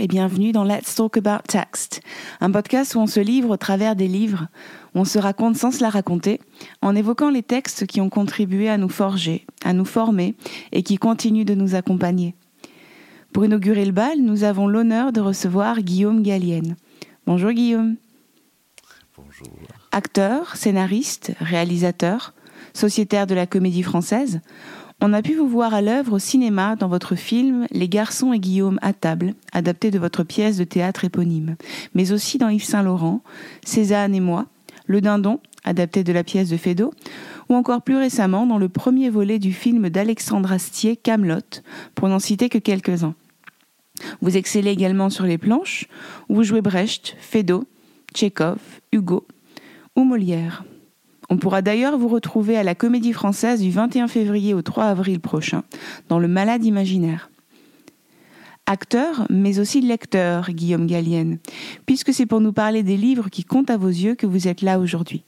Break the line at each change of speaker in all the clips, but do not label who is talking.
et bienvenue dans Let's Talk About Text, un podcast où on se livre au travers des livres, où on se raconte sans se la raconter, en évoquant les textes qui ont contribué à nous forger, à nous former et qui continuent de nous accompagner. Pour inaugurer le bal, nous avons l'honneur de recevoir Guillaume Gallienne. Bonjour Guillaume.
Bonjour.
Acteur, scénariste, réalisateur, sociétaire de la comédie française, on a pu vous voir à l'œuvre au cinéma dans votre film Les garçons et Guillaume à table, adapté de votre pièce de théâtre éponyme, mais aussi dans Yves Saint-Laurent, Cézanne et moi, Le Dindon, adapté de la pièce de Feydeau, ou encore plus récemment dans le premier volet du film d'Alexandre Astier, Camelot, pour n'en citer que quelques-uns. Vous excellez également sur les planches, où vous jouez Brecht, Feydeau, Tchekhov, Hugo ou Molière. On pourra d'ailleurs vous retrouver à la Comédie Française du 21 février au 3 avril prochain, dans Le Malade imaginaire. Acteur, mais aussi lecteur, Guillaume Gallienne, puisque c'est pour nous parler des livres qui comptent à vos yeux que vous êtes là aujourd'hui.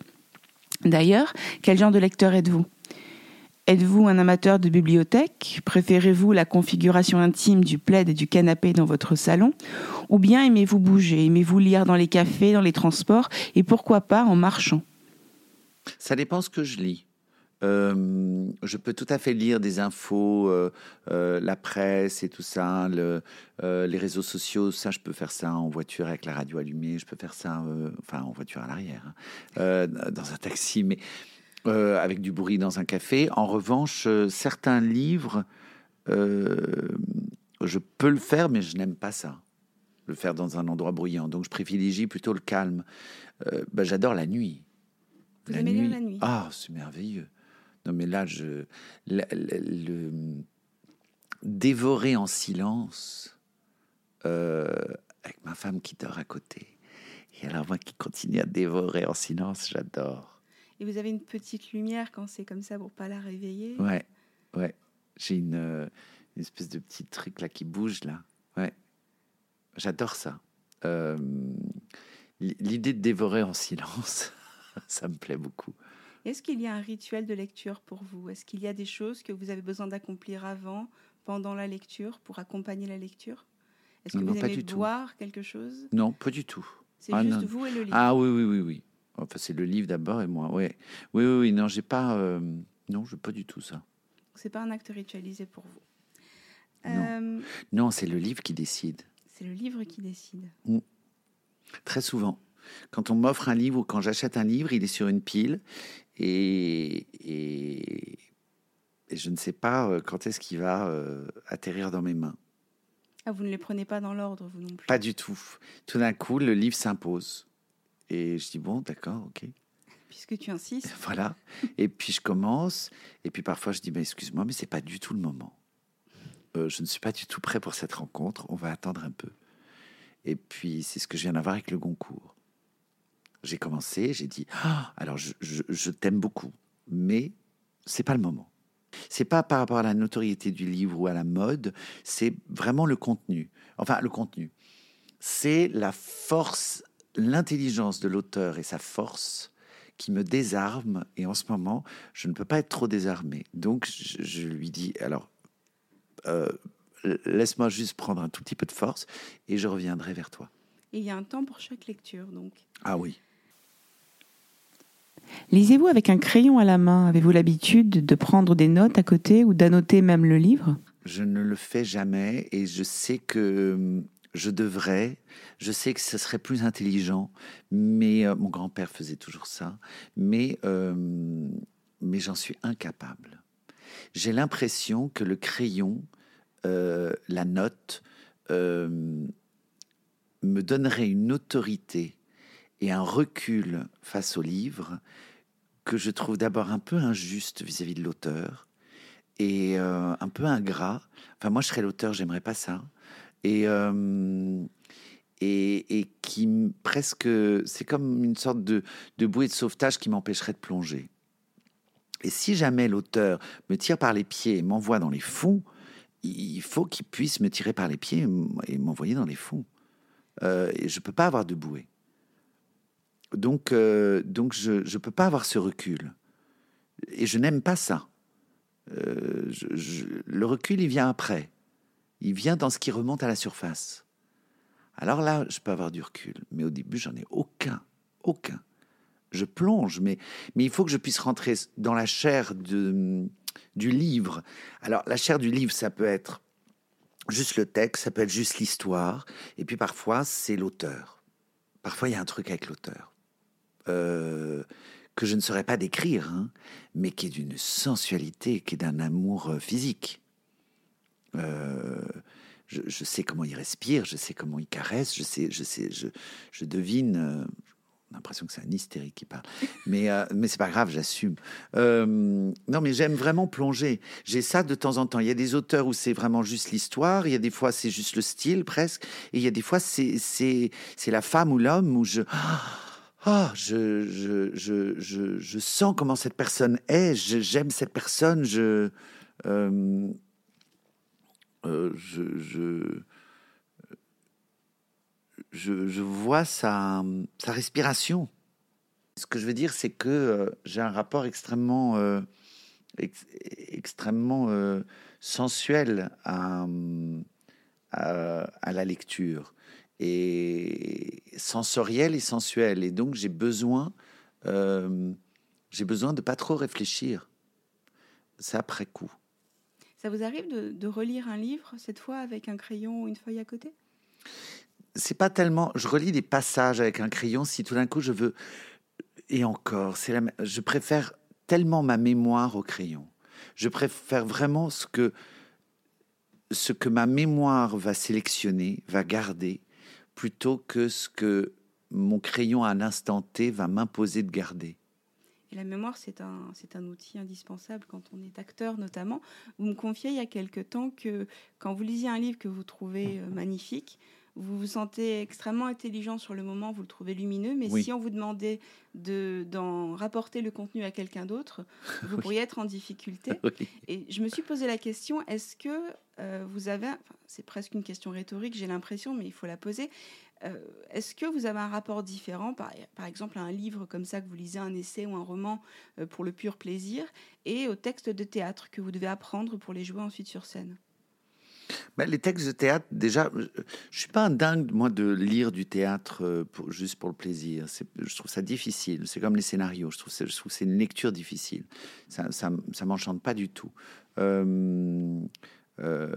D'ailleurs, quel genre de lecteur êtes-vous? Êtes-vous un amateur de bibliothèque? Préférez-vous la configuration intime du plaid et du canapé dans votre salon? Ou bien aimez-vous bouger? Aimez-vous lire dans les cafés, dans les transports? Et pourquoi pas en marchant?
Ça dépend ce que je lis. Euh, je peux tout à fait lire des infos, euh, euh, la presse et tout ça, le, les réseaux sociaux. Ça, je peux faire ça en voiture avec la radio allumée. Je peux faire ça, enfin, en voiture à l'arrière, hein, dans un taxi, mais avec du bruit dans un café. En revanche, certains livres, je peux le faire, mais je n'aime pas ça. Le faire dans un endroit bruyant. Donc, je privilégie plutôt le calme. Ben, J'adore la nuit.
Vous aimez lire la nuit
Ah, c'est merveilleux. Non, mais là, je. Le, dévorer en silence euh, avec ma femme qui dort à côté. Et alors, moi qui continue à dévorer en silence, j'adore.
Et vous avez une petite lumière quand c'est comme ça pour pas la réveiller?
Ouais, ouais. J'ai une, euh, une espèce de petit truc là qui bouge là. Ouais. J'adore ça. Euh, L'idée de dévorer en silence, ça me plaît beaucoup.
Est-ce qu'il y a un rituel de lecture pour vous? Est-ce qu'il y a des choses que vous avez besoin d'accomplir avant, pendant la lecture, pour accompagner la lecture? Est-ce que
Non,
vous
pas
aimez
du tout.
boire quelque chose?
Non, pas du tout.
C'est
Ah,
juste
non.
vous et le livre.
Ah oui, oui, oui, oui. Enfin, c'est le livre d'abord et moi. Ouais. Oui, oui, oui. Non, j'ai pas. euh, non, je pas du tout ça.
C'est pas un acte ritualisé pour vous.
Non.
Euh,
Non, c'est le livre qui décide.
c'est le livre qui décide.
Très souvent. Quand on m'offre un livre ou quand j'achète un livre, il est sur une pile et, et, et je ne sais pas euh, quand est-ce qu'il va euh, atterrir dans mes mains.
Ah, vous ne les prenez pas dans l'ordre, vous non plus.
Pas du tout. Tout d'un coup, le livre s'impose. Et je dis, bon, d'accord, ok.
Puisque tu insistes.
Voilà. Et puis je commence. Et puis parfois je dis, mais excuse-moi, mais c'est pas du tout le moment. Euh, je ne suis pas du tout prêt pour cette rencontre. On va attendre un peu. Et puis c'est ce que je viens d'avoir avec le Goncourt. J'ai commencé, j'ai dit, Ah, alors je, je- je t'aime beaucoup, mais c'est pas le moment. C'est pas par rapport à la notoriété du livre ou à la mode, c'est vraiment le contenu. Enfin, le contenu. C'est la force, l'intelligence de l'auteur et sa force qui me désarme. Et en ce moment, je ne peux pas être trop désarmé. Donc, je, je lui dis, alors, euh, laisse-moi juste prendre un tout petit peu de force et je reviendrai vers toi.
Et il y a un temps pour chaque lecture, donc.
Ah oui.
Lisez-vous avec un crayon à la main. Avez-vous l'habitude de prendre des notes à côté ou d'annoter même le livre?
Je ne le fais jamais et je sais que hum, je devrais, je sais que ce serait plus intelligent, mais euh, mon grand-père faisait toujours ça, mais, euh, mais j'en suis incapable. J'ai l'impression que le crayon, euh, la note, euh, me donnerait une autorité et un recul face au livre que je trouve d'abord un peu injuste vis-à-vis de l'auteur et euh, un peu ingrat. Enfin, moi, je serais l'auteur, j'aimerais pas ça. Et, euh, et, et qui presque, c'est comme une sorte de, de bouée de sauvetage qui m'empêcherait de plonger. Et si jamais l'auteur me tire par les pieds et m'envoie dans les fonds, il faut qu'il puisse me tirer par les pieds et m'envoyer dans les fonds. Euh, et je peux pas avoir de bouée. Donc, euh, donc je ne peux pas avoir ce recul. Et je n'aime pas ça. euh, je- le recul, il vient après. Il vient dans ce qui remonte à la surface. Alors là, je peux avoir du recul, mais au début, j'en ai aucun, aucun. Je plonge, mais, mais il faut que je puisse rentrer dans la chair de, du livre. Alors, la chair du livre, ça peut être juste le texte, ça peut être juste l'histoire, et puis parfois, c'est l'auteur. Parfois, il y a un truc avec l'auteur. Euh, que je ne saurais pas décrire, hein, mais qui est d'une sensualité, qui est d'un amour euh, physique. Euh, je, sais comment il respire, je sais comment il caresse, je sais, je sais, je, je devine. j'ai l'impression que c'est un hystérique qui parle, mais euh, mais c'est pas grave, j'assume. Non, mais j'aime vraiment plonger. J'ai ça de temps en temps. Il y a des auteurs où c'est vraiment juste l'histoire, il y a des fois c'est juste le style presque, et il y a des fois c'est c'est c'est la femme ou l'homme où je ah, je, je, je, je, sens comment cette personne est, j'aime cette personne, je, euh, euh, je, je, je, je vois sa, sa respiration. Ce que je veux dire, c'est que euh, j'ai un rapport extrêmement, ex- extrêmement sensuel à, à la lecture et sensoriel et sensuel. Et donc, j'ai besoin, euh, j'ai besoin de pas trop réfléchir. C'est après coup.
Ça vous arrive de, de relire un livre, cette fois avec un crayon ou une feuille à côté?
C'est pas tellement. Je relis des passages avec un crayon si tout d'un coup je veux. Et encore, c'est la. Je préfère tellement ma mémoire au crayon. Je préfère vraiment ce que ce que ma mémoire va sélectionner, va garder, plutôt que ce que mon crayon à un instant T va m'imposer de garder.
Et la mémoire, c'est un, c'est un outil indispensable quand on est acteur notamment. Vous me confiez il y a quelque temps que quand vous lisiez un livre que vous trouvez euh, magnifique, vous vous sentez extrêmement intelligent sur le moment, vous le trouvez lumineux, mais
Oui.
si on vous demandait de, d'en rapporter le contenu à quelqu'un d'autre, vous
Oui.
pourriez être en difficulté.
Oui.
Et je me suis posé la question, est-ce que euh, vous avez, c'est presque une question rhétorique, j'ai l'impression, mais il faut la poser, Euh, est-ce que vous avez un rapport différent, par, exemple à un livre comme ça que vous lisez, un essai ou un roman euh, pour le pur plaisir, et aux textes de théâtre que vous devez apprendre pour les jouer ensuite sur scène?
Ben, les textes de théâtre, déjà, je je suis pas un dingue, moi, de lire du théâtre juste pour le plaisir. Je trouve ça difficile. C'est comme les scénarios. Je trouve, je trouve que c'est une lecture difficile. Ça, ça, ça m'enchante pas du tout. Euh,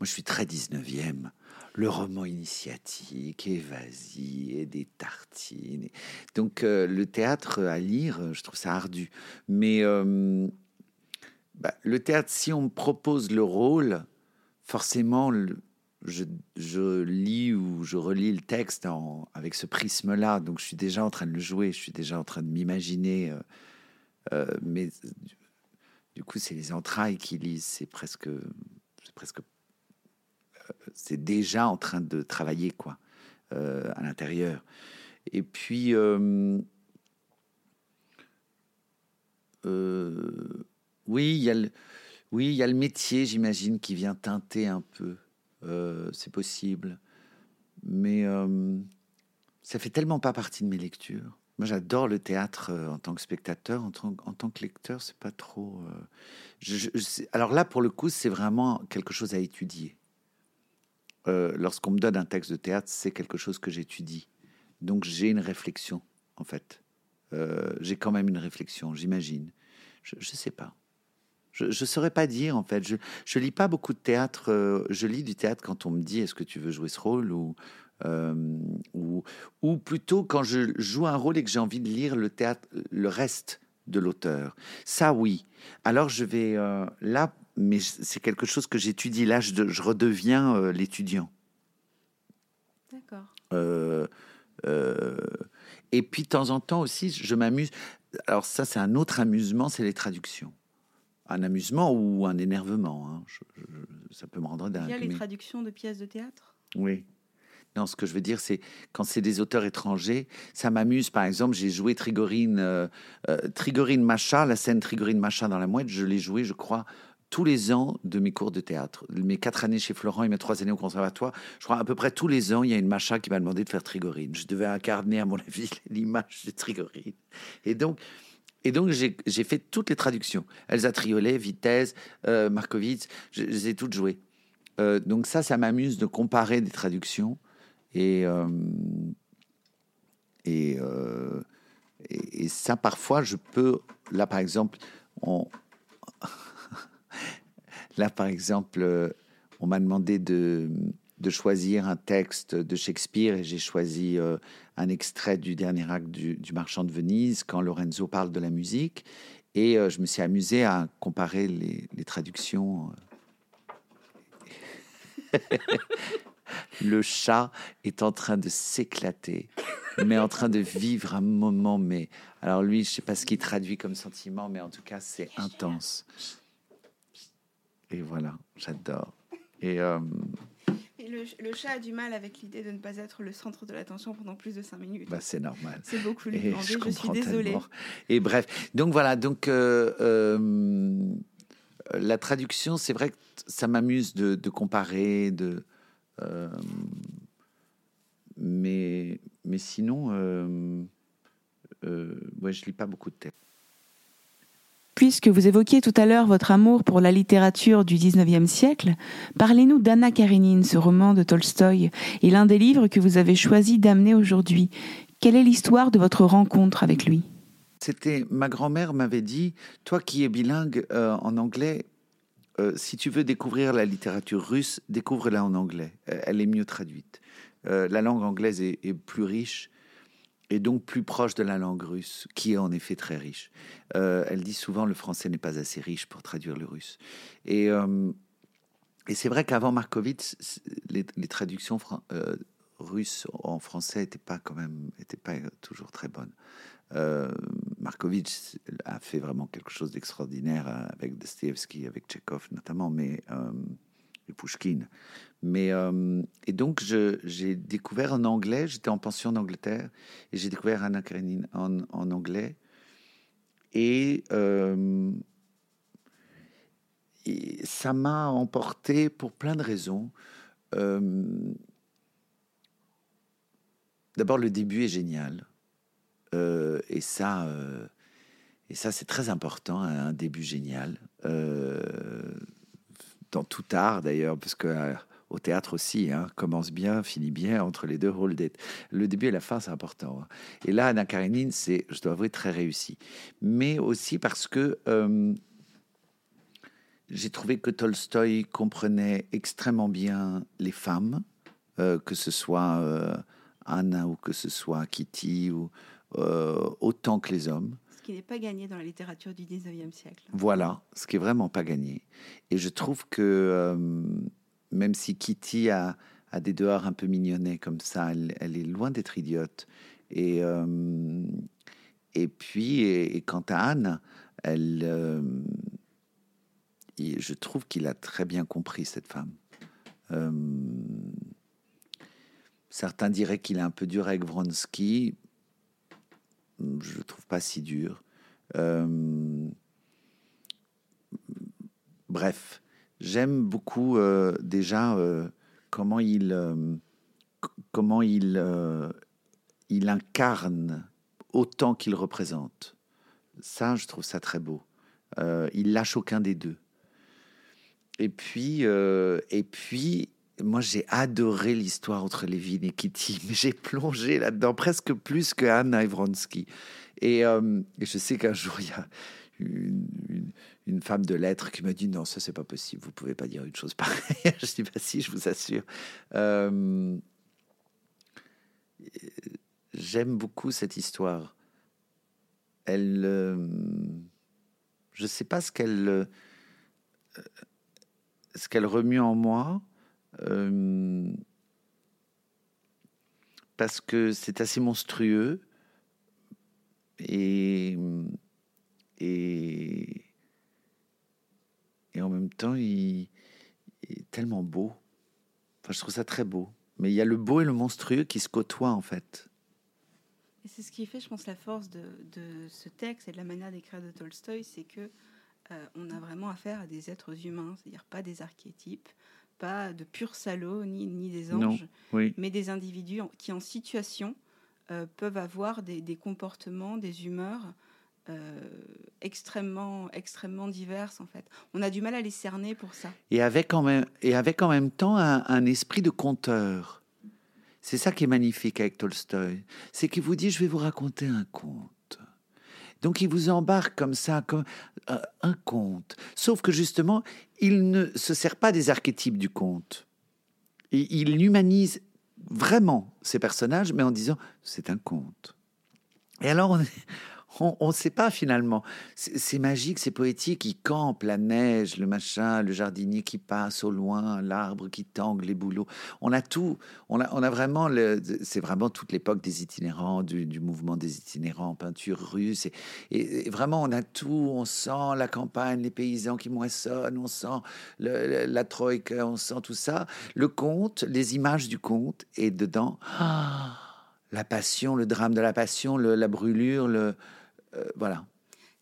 moi, je suis très 19e. Le roman initiatique, et vas-y, et des tartines. Donc, euh, le théâtre à lire, euh, je trouve ça ardu. Mais bah, le théâtre, si on me propose le rôle, forcément, je, lis ou je relis le texte en- avec ce prisme-là. Donc, je suis déjà en train de le jouer, je suis déjà en train de m'imaginer. euh, mais du, coup, c'est les entrailles qui lisent. C'est presque, c'est presque, euh, c'est déjà en train de travailler quoi euh, à l'intérieur. Et puis. euh, oui, il y a le, oui, il y a le métier, j'imagine, qui vient teinter un peu. C'est possible. Mais ça fait tellement pas partie de mes lectures. Moi, j'adore le théâtre euh, en tant que spectateur, en tant, en tant que lecteur, c'est pas trop. euh, alors là, pour le coup, c'est vraiment quelque chose à étudier. Euh, Lorsqu'on me donne un texte de théâtre, c'est quelque chose que j'étudie. Donc j'ai une réflexion, en fait. J'ai quand même une réflexion, j'imagine. Je ne sais pas. Je ne saurais pas dire, en fait. Je lis pas beaucoup de théâtre. je lis du théâtre quand on me dit est-ce que tu veux jouer ce rôle ou, euh, ou, ou plutôt quand je joue un rôle et que j'ai envie de lire le théâtre, le reste de l'auteur. Ça, oui. Alors je vais euh, là, mais c'est quelque chose que j'étudie. Là, je, je redeviens euh, l'étudiant.
D'accord.
Et puis de temps en temps aussi, je m'amuse. Alors ça, c'est un autre amusement, c'est les traductions. Un amusement ou un énervement. hein. Je- je- ça peut me rendre dingue.
Il y a les
mais-
traductions de pièces de théâtre?
Oui. Non, ce que je veux dire, c'est quand c'est des auteurs étrangers, ça m'amuse. Par exemple, j'ai joué Trigorine, euh, euh, Trigorine Macha, la scène Trigorine Macha dans la mouette, je l'ai joué, je crois, tous les ans de mes cours de théâtre. Mes quatre années chez Florent et mes trois années au conservatoire, je crois à peu près tous les ans, il y a une Macha qui m'a demandé de faire Trigorine. Je devais incarner, à mon avis, l'image de Trigorine. Et donc, Et donc, j'ai fait toutes les traductions. Elsa Triolet, Vitesse, euh, Markovitz, je, les ai toutes jouées. Donc ça, ça m'amuse de comparer des traductions. Et, euh, euh, et, et ça, parfois, je peux... Là, par exemple, on... là, par exemple, on m'a demandé de, de choisir un texte de Shakespeare et j'ai choisi euh, un extrait du dernier acte du, du Marchand de Venise quand Lorenzo parle de la musique. Et je me suis amusé à comparer les, les traductions. Le chat est en train de s'éclater, mais en train de vivre un moment. Mais alors lui, je sais pas ce qu'il traduit comme sentiment, mais en tout cas, c'est intense. Et voilà, j'adore. Et euh,
Et le, le chat a du mal avec l'idée de ne pas être le centre de l'attention pendant plus de 5 minutes.
bah, c'est normal.
c'est beaucoup lui demander, je, suis
comprends
désolée.
tellement. Et bref, donc voilà, donc euh, euh, la traduction, c'est vrai que ça m'amuse de, de comparer, de, mais, mais sinon, euh, euh, ouais, je lis pas beaucoup de textes.
Puisque vous évoquiez tout à l'heure votre amour pour la littérature du 19e siècle, parlez-nous d'Anna Karénine, ce roman de Tolstoï, et l'un des livres que vous avez choisi d'amener aujourd'hui. Quelle est l'histoire de votre rencontre avec lui?
C'était ma grand-mère m'avait dit, toi qui es bilingue euh, en anglais, euh, si tu veux découvrir la littérature russe, découvre-la en anglais. Euh, Elle est mieux traduite. Euh, la langue anglaise est, plus riche et donc plus proche de la langue russe, qui est en effet très riche. Elle dit souvent le français n'est pas assez riche pour traduire le russe. Et, c'est vrai qu'avant Markovitch, les, traductions russes en français n'étaient pas pas toujours très bonnes. Euh, Markovitch a fait vraiment quelque chose d'extraordinaire euh, avec Dostoevsky, avec Tchekhov notamment, mais euh, Pushkin. Mais euh, et donc j'ai découvert en anglais. J'étais en pension en Angleterre et j'ai découvert Anna Karenine en, anglais. Et, euh, et ça m'a emporté pour plein de raisons. Euh, D'abord, le début est génial. Euh, et ça, euh, et ça c'est très important, hein, un début génial. Euh, dans tout art d'ailleurs, parce que au théâtre aussi, hein, commence bien, finit bien, entre les deux it. Le début et la fin, c'est important. hein. Et là, Anna Karenine, c'est, je dois avouer, très réussi. Mais aussi parce que j'ai trouvé que Tolstoï comprenait extrêmement bien les femmes, que ce soit Anna ou que ce soit Kitty, ou, euh, autant que les hommes.
Ce qui n'est pas gagné dans la littérature du 19e siècle.
Voilà, ce qui est vraiment pas gagné. Et je trouve que euh, même si Kitty a, a des dehors un peu mignonnets comme ça, elle, elle est loin d'être idiote. Et, euh, et puis, et, et quant à Anne, elle, je trouve qu'il a très bien compris cette femme. Certains diraient qu'il est un peu dur avec Vronsky. Je le trouve pas si dur. Euh, bref, j'aime beaucoup euh, déjà euh, comment il comment il il incarne autant qu'il représente. Ça, je trouve ça très beau. Il lâche aucun des deux. Et puis et puis moi, j'ai adoré l'histoire entre Lévin et Kitty, mais j'ai plongé là-dedans presque plus que Anna. Et, euh, et je sais qu'un jour, il y a une, femme de lettres qui m'a dit non, ça c'est pas possible, vous pouvez pas dire une chose pareille. je dis bah si, je vous assure. Euh, J'aime beaucoup cette histoire. Elle, euh, je sais pas ce qu'elle, euh, ce qu'elle remue en moi. Euh, parce que c'est assez monstrueux et, et, et en même temps, il, est tellement beau. Enfin, je trouve ça très beau. Mais il y a le beau et le monstrueux qui se côtoient, en fait.
Et c'est ce qui fait, je pense, la force de, de ce texte et de la manière d'écrire de Tolstoï, c'est que euh, on a vraiment affaire à des êtres humains, c'est-à-dire pas des archétypes, pas de purs salauds ni, ni des anges,
Oui.
mais des individus qui, en situation, euh, peuvent avoir des, des comportements, des humeurs euh, extrêmement, extrêmement diverses en fait. On a du mal à les cerner pour ça.
Et avec en même, et avec en même temps un, un esprit de conteur. C'est ça qui est magnifique avec Tolstoï. C'est qu'il vous dit, je vais vous raconter un conte. Donc il vous embarque comme ça, comme un conte. Sauf que justement, il ne se sert pas des archétypes du conte. Et il humanise vraiment ces personnages, mais en disant, c'est un conte. Et alors, on est, on ne sait pas finalement. C'est magique, c'est poétique. Il campe la neige, le machin, le jardinier qui passe au loin, l'arbre qui tangue les bouleaux. On a tout. On a, on a vraiment. C'est vraiment toute l'époque des itinérants, du, mouvement des itinérants, peinture russe. Et, vraiment, on a tout. On sent la campagne, les paysans qui moissonnent, on sent la troïka, on sent tout ça. Le conte, les images du conte, et dedans. Ah, la passion, le drame de la passion, la brûlure, le, voilà.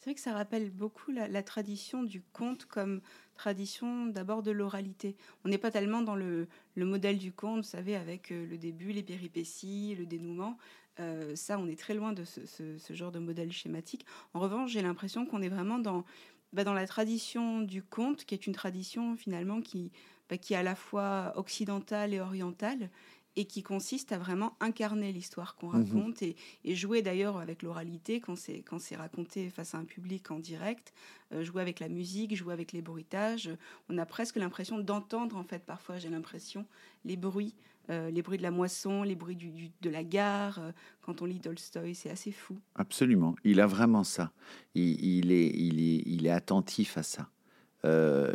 C'est vrai que ça rappelle beaucoup la, tradition du conte comme tradition d'abord de l'oralité. On n'est pas tellement dans le, modèle du conte, vous savez, avec euh, le début, les péripéties, le dénouement. Euh, ça, on est très loin de ce, genre de modèle schématique. En revanche, j'ai l'impression qu'on est vraiment dans, bah, la tradition du conte, qui est une tradition finalement qui, bah, qui est à la fois occidentale et orientale, et qui consiste à vraiment incarner l'histoire qu'on mhm. raconte et, jouer d'ailleurs avec l'oralité quand c'est quand c'est raconté face à un public en direct, euh, jouer avec la musique, jouer avec les bruitages. On a presque l'impression d'entendre en fait parfois j'ai l'impression les bruits, euh, les bruits de la moisson, les bruits du, de la gare. Euh, quand on lit Tolstoï, c'est assez fou.
Absolument, il a vraiment ça. Il, est, il, est, il est attentif à ça.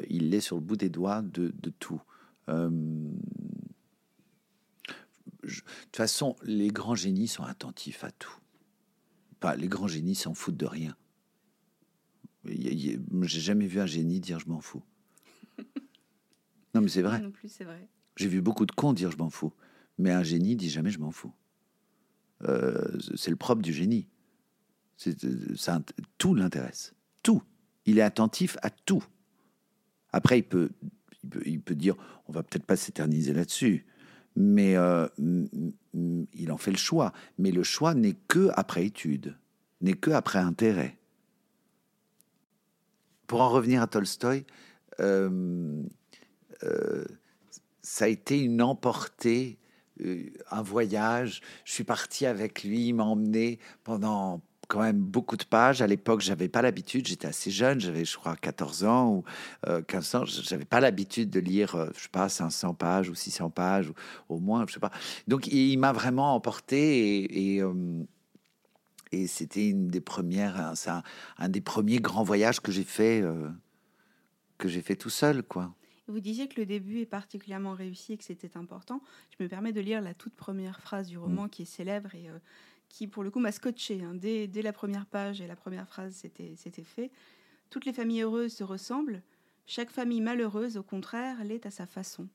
il est sur le bout des doigts de, de tout de toute façon, les grands génies sont attentifs à tout. Pas, les grands génies s'en foutent de rien. J'ai jamais vu un génie dire je m'en fous. Non, mais c'est vrai.
Non plus, c'est vrai.
J'ai vu beaucoup de cons dire je m'en fous. Mais un génie dit jamais je m'en fous. Euh, c'est le propre du génie. Ça, tout l'intéresse. Tout. Il est attentif à tout. Après, il peut, il peut, il peut dire on va peut-être pas s'éterniser là-dessus mais euh, il en fait le choix. Mais le choix n'est que après étude, n'est que après intérêt. Pour en revenir à Tolstoï, euh, euh, ça a été une emportée, un voyage. Je suis parti avec lui, il m'a emmené pendant quand même beaucoup de pages. À l'époque, j'avais pas l'habitude, j'étais assez jeune, j'avais, je crois, 14 ans ou 15 euh, ans. J'avais pas l'habitude de lire, euh, je sais pas, 500 pages ou 600 pages, ou au moins, je sais pas. Donc, il, m'a vraiment emporté et, et, euh, c'était une des premières, un, un, des premiers grands voyages que j'ai fait, que j'ai fait tout seul, quoi.
Vous disiez que le début est particulièrement réussi et que c'était important. Je me permets de lire la toute première phrase du roman mmh. qui est célèbre et qui pour le coup m'a scotché. Hein. Dès, la première page et la première phrase, c'était fait. Toutes les familles heureuses se ressemblent. Chaque famille malheureuse, au contraire, l'est à sa façon.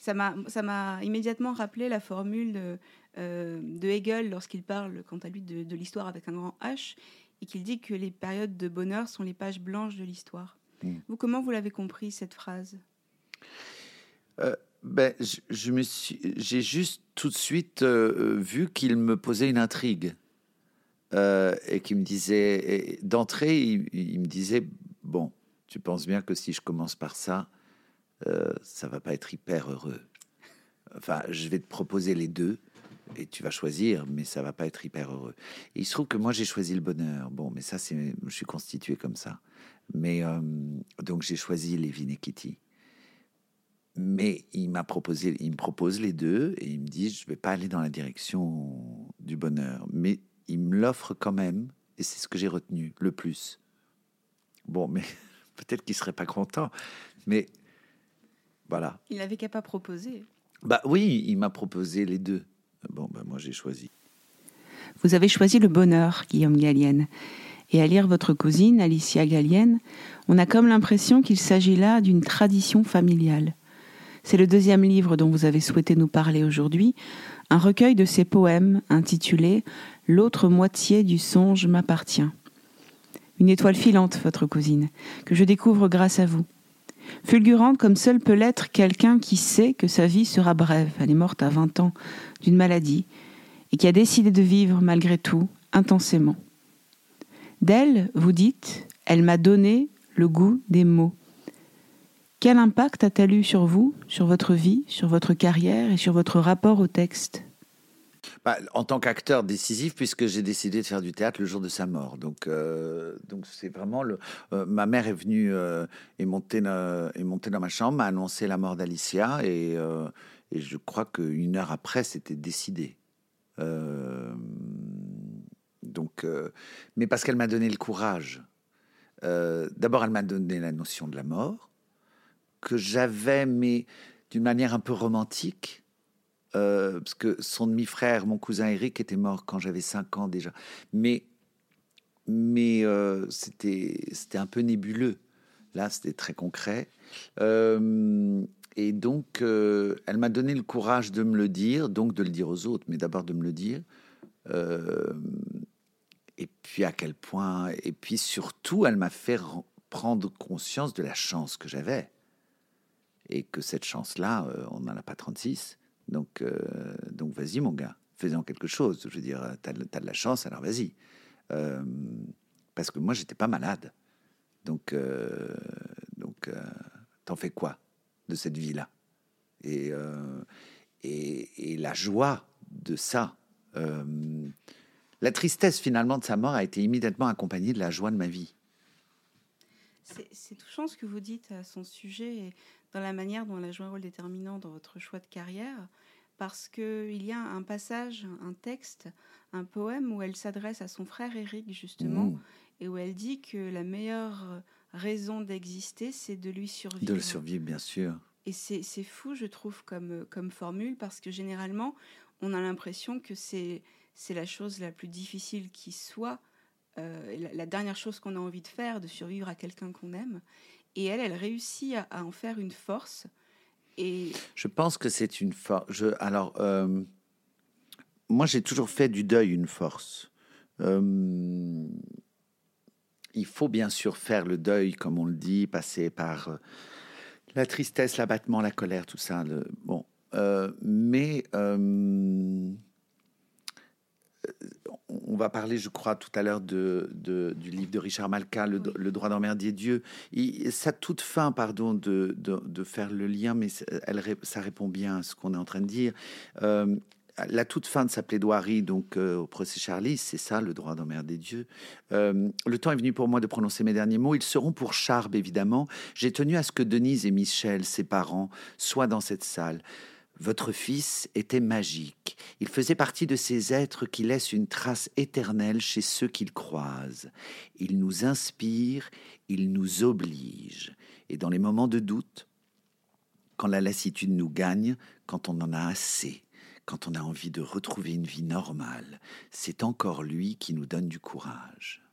Ça m'a immédiatement rappelé la formule de, euh, de Hegel lorsqu'il parle, quant à lui, de, l'histoire avec un grand H, et qu'il dit que les périodes de bonheur sont les pages blanches de l'histoire. Mmh. Vous, comment vous l'avez compris, cette phrase?
Euh, ben, je, me suis, j'ai juste tout de suite euh, vu qu'il me posait une intrigue euh, et qu'il me disait, d'entrée, il, me disait bon, tu penses bien que si je commence par ça, euh, ça va pas être hyper heureux. Enfin, je vais te proposer les deux et tu vas choisir, mais ça va pas être hyper heureux. Il se trouve que moi j'ai choisi le bonheur. Bon, mais ça c'est, je suis constitué comme ça. Mais donc j'ai choisi Lévin et Kitty. Mais il m'a proposé, il me propose les deux et il me dit je vais pas aller dans la direction du bonheur, mais il me l'offre quand même et c'est ce que j'ai retenu le plus. Bon, mais peut-être qu'il serait pas content, mais voilà.
Il n'avait qu'à pas proposer.
Bah oui, il m'a proposé les deux. Bon, bah moi j'ai choisi.
Vous avez choisi le bonheur, Guillaume Gallienne. Et à lire votre cousine, Alicia Gallienne, on a comme l'impression qu'il s'agit là d'une tradition familiale. C'est le deuxième livre dont vous avez souhaité nous parler aujourd'hui, un recueil de ses poèmes intitulé L'autre moitié du songe m'appartient. Une étoile filante, votre cousine, que je découvre grâce à vous. Fulgurante comme seul peut l'être quelqu'un qui sait que sa vie sera brève, elle est morte à 20 ans, d'une maladie, et qui a décidé de vivre malgré tout, intensément. D'elle, vous dites, elle m'a donné le goût des mots. Quel impact a-t-elle eu sur vous, sur votre vie, sur votre carrière et sur votre rapport au texte?
Bah, en tant qu'acteur décisif, puisque j'ai décidé de faire du théâtre le jour de sa mort. Donc, euh, donc c'est vraiment le. Euh, ma mère est venue euh, et montée, est montée dans ma chambre, m'a annoncé la mort d'Alicia, et, et, je crois qu'une heure après, c'était décidé. donc, mais parce qu'elle m'a donné le courage. D'abord, elle m'a donné la notion de la mort que j'avais, mais d'une manière un peu romantique euh, parce que son demi-frère, mon cousin Eric, était mort quand j'avais 5 ans déjà. Mais, mais euh, c'était, c'était un peu nébuleux. Là, c'était très concret. Euh, et donc, elle m'a donné le courage de me le dire, donc de le dire aux autres, mais d'abord de me le dire. et puis à quel point, et puis surtout, elle m'a fait prendre conscience de la chance que j'avais. Et que cette chance-là, on n'en a pas 36 donc, euh, donc vas-y, mon gars, faisons quelque chose. Je veux dire, tu as, de la chance, alors vas-y. Euh, parce que moi, j'étais pas malade. Donc, euh, donc t'en fais quoi de cette vie-là? Et, et, la joie de ça. la tristesse, finalement, de sa mort a été immédiatement accompagnée de la joie de ma vie.
C'est touchant ce que vous dites à son sujet dans la manière dont elle a joué un rôle déterminant dans votre choix de carrière, parce qu'il y a un passage, un texte, un poème où elle s'adresse à son frère Eric, justement, mmh. et où elle dit que la meilleure raison d'exister, c'est de lui survivre.
De le survivre, bien sûr.
Et c'est fou, je trouve, comme, comme formule, parce que généralement, on a l'impression que c'est la chose la plus difficile qui soit, euh, la, la, dernière chose qu'on a envie de faire, de survivre à quelqu'un qu'on aime. Et elle, elle réussit à, en faire une force. Et
je pense que c'est une force. Alors, euh, moi, j'ai toujours fait du deuil une force. Euh, il faut bien sûr faire le deuil, comme on le dit, passer par euh, la tristesse, l'abattement, la colère, tout ça. Le, bon, mais on va parler, je crois, tout à l'heure de, du livre de Richard Malka, Le, droit d'emmerder Dieu. Et, ça toute fin, pardon, de, de, faire le lien, mais elle, ça répond bien à ce qu'on est en train de dire. Euh, la toute fin de sa plaidoirie, donc euh, au procès Charlie, c'est ça, le droit d'emmerder Dieu. Euh, le temps est venu pour moi de prononcer mes derniers mots. Ils seront pour Charb, évidemment. J'ai tenu à ce que Denise et Michel, ses parents, soient dans cette salle. Votre fils était magique. Il faisait partie de ces êtres qui laissent une trace éternelle chez ceux qu'ils croisent. Il nous inspire, il nous oblige. Et dans les moments de doute, quand la lassitude nous gagne, quand on en a assez, quand on a envie de retrouver une vie normale, c'est encore lui qui nous donne du courage.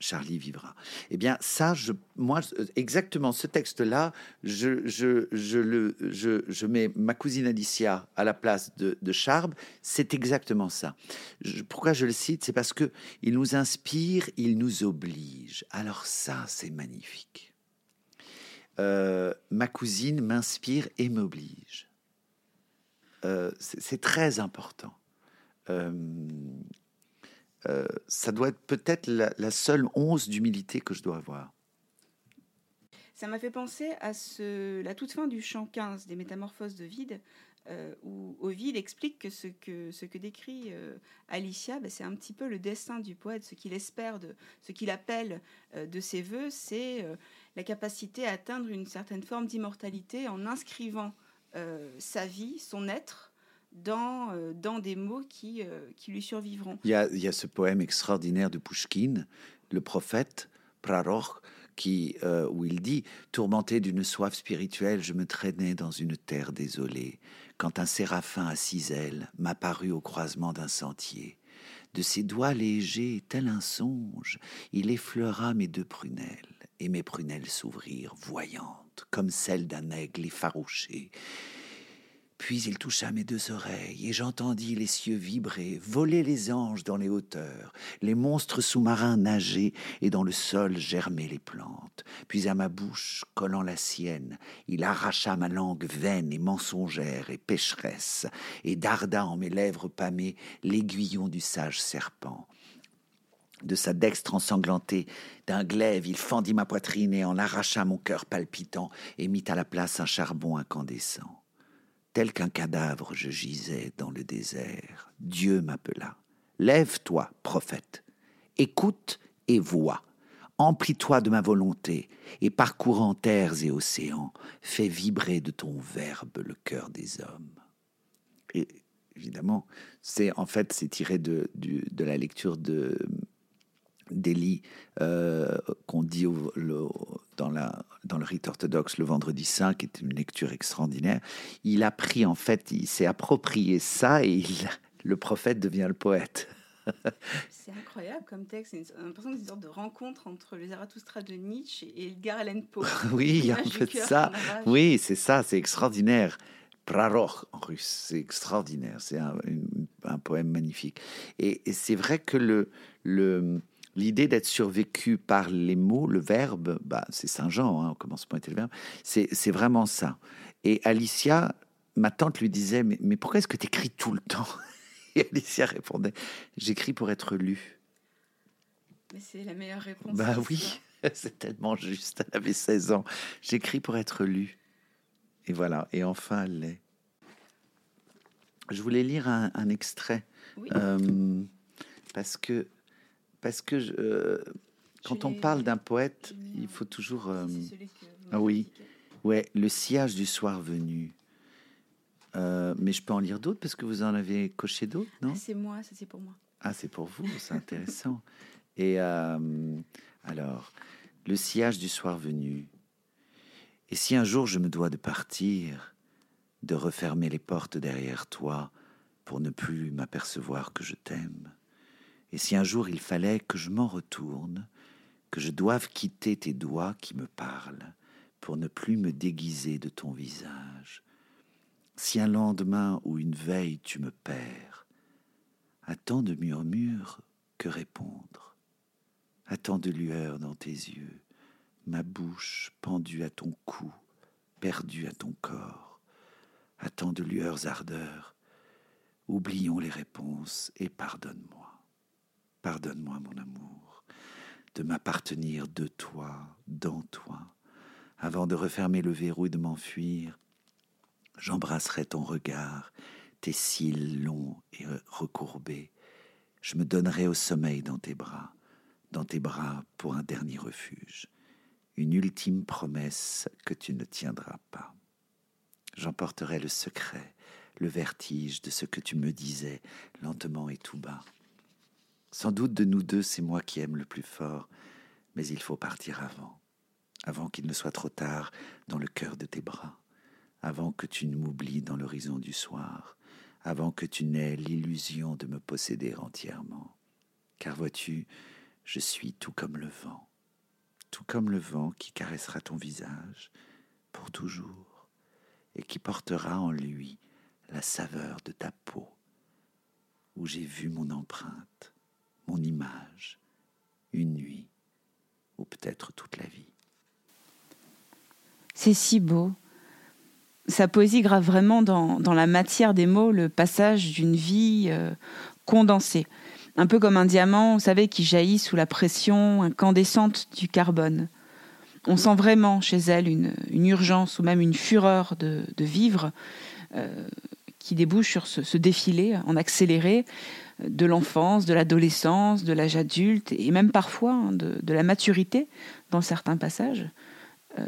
Charlie vivra. Eh bien, ça, je, moi, exactement ce texte-là, je, je, je, le, je, je mets ma cousine Alicia à la place de, de Charb. C'est exactement ça. pourquoi je le cite? C'est parce que il nous inspire, il nous oblige. Alors ça, c'est magnifique. Euh, ma cousine m'inspire et m'oblige. Euh, c'est très important. Euh, euh, ça doit être peut-être la, seule once d'humilité que je dois avoir.
Ça m'a fait penser à ce, la toute fin du chant 15 des Métamorphoses de Vide, euh, où Ovide explique que ce que, décrit euh, Alicia, ben, c'est un petit peu le destin du poète, ce qu'il espère, ce qu'il appelle de ses voeux, c'est la capacité à atteindre une certaine forme d'immortalité en inscrivant sa vie, son être, dans, euh, dans des mots qui, euh, qui lui survivront.
Il y, a, il y, a, ce poème extraordinaire de Pushkin, le prophète, Prarok, qui, euh, où il dit Tourmenté d'une soif spirituelle, je me traînais dans une terre désolée, quand un séraphin à six ailes m'apparut au croisement d'un sentier. De ses doigts légers, tel un songe, il effleura mes deux prunelles, et mes prunelles s'ouvrirent, voyantes, comme celles d'un aigle effarouché. Puis il toucha mes deux oreilles, et j'entendis les cieux vibrer, voler les anges dans les hauteurs, les monstres sous-marins nager, et dans le sol germer les plantes. Puis à ma bouche, collant la sienne, il arracha ma langue vaine et mensongère et pécheresse, et darda en mes lèvres pâmées l'aiguillon du sage serpent. De sa dextre ensanglantée, d'un glaive, il fendit ma poitrine et en arracha mon cœur palpitant et mit à la place un charbon incandescent. Tel qu'un cadavre, je gisais dans le désert. Dieu m'appela. Lève-toi, prophète. Écoute et vois. Emplis-toi de ma volonté, et parcourant terres et océans, fais vibrer de ton verbe le cœur des hommes. Et évidemment, c'est en fait c'est tiré de, de la lecture de d'Élie euh, qu'on dit dans, la, dans le rite orthodoxe le vendredi saint, qui est une lecture extraordinaire. Il a pris, en fait, il s'est approprié ça et il, le prophète devient le poète.
c'est incroyable comme texte. L'impression une sorte de rencontre entre le Zarathustra de Nietzsche et Edgar Allan Poe.
oui, il y a un peu de ça. Oui, c'est ça, c'est extraordinaire. Prarok en russe, c'est extraordinaire. C'est un, un, poème magnifique. Et, et c'est vrai que le, le, L'idée d'être survécu par les mots, le verbe, bah, c'est Saint Jean, hein, au commencement était le verbe, c'est vraiment ça. Et Alicia, ma tante lui disait, mais, mais pourquoi est-ce que tu écris tout le temps Et Alicia répondait, j'écris pour être lu.
Mais c'est la meilleure réponse.
Bah oui, c'est tellement juste, elle avait 16 ans. J'écris pour être lu. Et voilà, et enfin elle l'est. Je voulais lire un, extrait. Euh, parce que parce que euh, quand on parle d'un poète, il faut toujours. Euh, ah oui, ouais, le sillage du soir venu. Euh, mais je peux en lire d'autres parce que vous en avez coché d'autres, non?
Ah, C'est moi, ça c'est pour moi.
Ah, c'est pour vous, c'est intéressant. Et alors, le sillage du soir venu. Et si un jour je me dois de partir, de refermer les portes derrière toi pour ne plus m'apercevoir que je t'aime, et si un jour il fallait que je m'en retourne, que je doive quitter tes doigts qui me parlent, pour ne plus me déguiser de ton visage, si un lendemain ou une veille tu me perds, à tant de murmures que répondre, à tant de lueurs dans tes yeux, ma bouche pendue à ton cou, perdue à ton corps, à tant de lueurs ardeurs, oublions les réponses et pardonne-moi. Pardonne-moi, mon amour, de m'appartenir de toi, dans toi. Avant de refermer le verrou et de m'enfuir, j'embrasserai ton regard, tes cils longs et recourbés. Je me donnerai au sommeil dans tes bras, dans tes bras pour un dernier refuge, une ultime promesse que tu ne tiendras pas. J'emporterai le secret, le vertige de ce que tu me disais lentement et tout bas. Sans doute de nous deux, c'est moi qui aime le plus fort, mais il faut partir avant, avant qu'il ne soit trop tard dans le cœur de tes bras, avant que tu ne m'oublies dans l'horizon du soir, avant que tu n'aies l'illusion de me posséder entièrement. Car vois-tu, je suis tout comme le vent, tout comme le vent qui caressera ton visage pour toujours, et qui portera en lui la saveur de ta peau, où j'ai vu mon empreinte mon image, une nuit, ou peut-être toute la vie.
C'est si beau. Sa poésie grave vraiment dans, la matière des mots le passage d'une vie euh, condensée. Un peu comme un diamant, vous savez, qui jaillit sous la pression incandescente du carbone. On sent vraiment chez elle une, urgence ou même une fureur de, vivre euh, qui débouche sur ce, ce défilé en accéléré, de l'enfance, de l'adolescence, de l'âge adulte et même parfois hein, de, la maturité dans certains passages. Euh,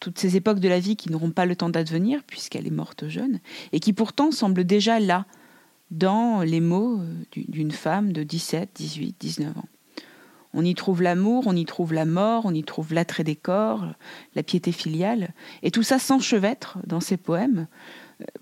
toutes ces époques de la vie qui n'auront pas le temps d'advenir puisqu'elle est morte jeune et qui pourtant semblent déjà là dans les mots euh, d'une femme de 17, 18, 19 ans. On y trouve l'amour, on y trouve la mort, on y trouve l'attrait des corps, la piété filiale, et tout ça s'enchevêtre dans ces poèmes,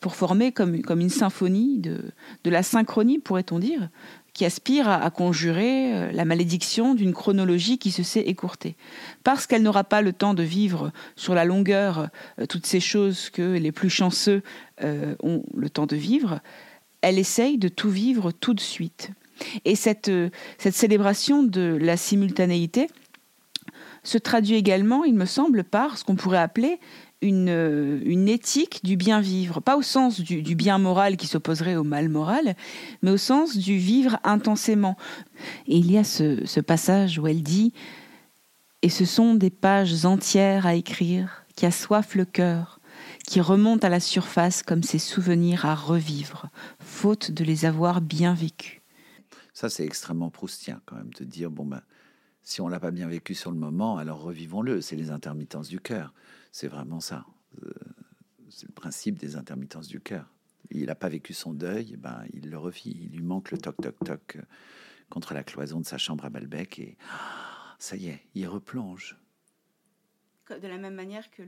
pour former comme, une symphonie de, la synchronie, pourrait-on dire, qui aspire à, conjurer euh, la malédiction d'une chronologie qui se sait écourtée. Parce qu'elle n'aura pas le temps de vivre sur la longueur euh, toutes ces choses que les plus chanceux euh, ont le temps de vivre, elle essaye de tout vivre tout de suite. Et cette célébration de la simultanéité se traduit également, il me semble, par ce qu'on pourrait appeler une, euh, une éthique du bien vivre, pas au sens du, bien moral qui s'opposerait au mal moral, mais au sens du vivre intensément. Et il y a ce, ce passage où elle dit Et ce sont des pages entières à écrire qui assoiffent le cœur, qui remontent à la surface comme ces souvenirs à revivre, faute de les avoir bien vécus.
Ça, c'est extrêmement proustien quand même, de dire, bon, ben, si on l'a pas bien vécu sur le moment, alors revivons-le. C'est les intermittences du cœur. C'est vraiment ça. Euh, C'est le principe des intermittences du cœur. Il n'a pas vécu son deuil, ben, il le revit. Il lui manque le toc-toc-toc euh, contre la cloison de sa chambre à Balbec et ah, ça y est, il replonge.
De la même manière que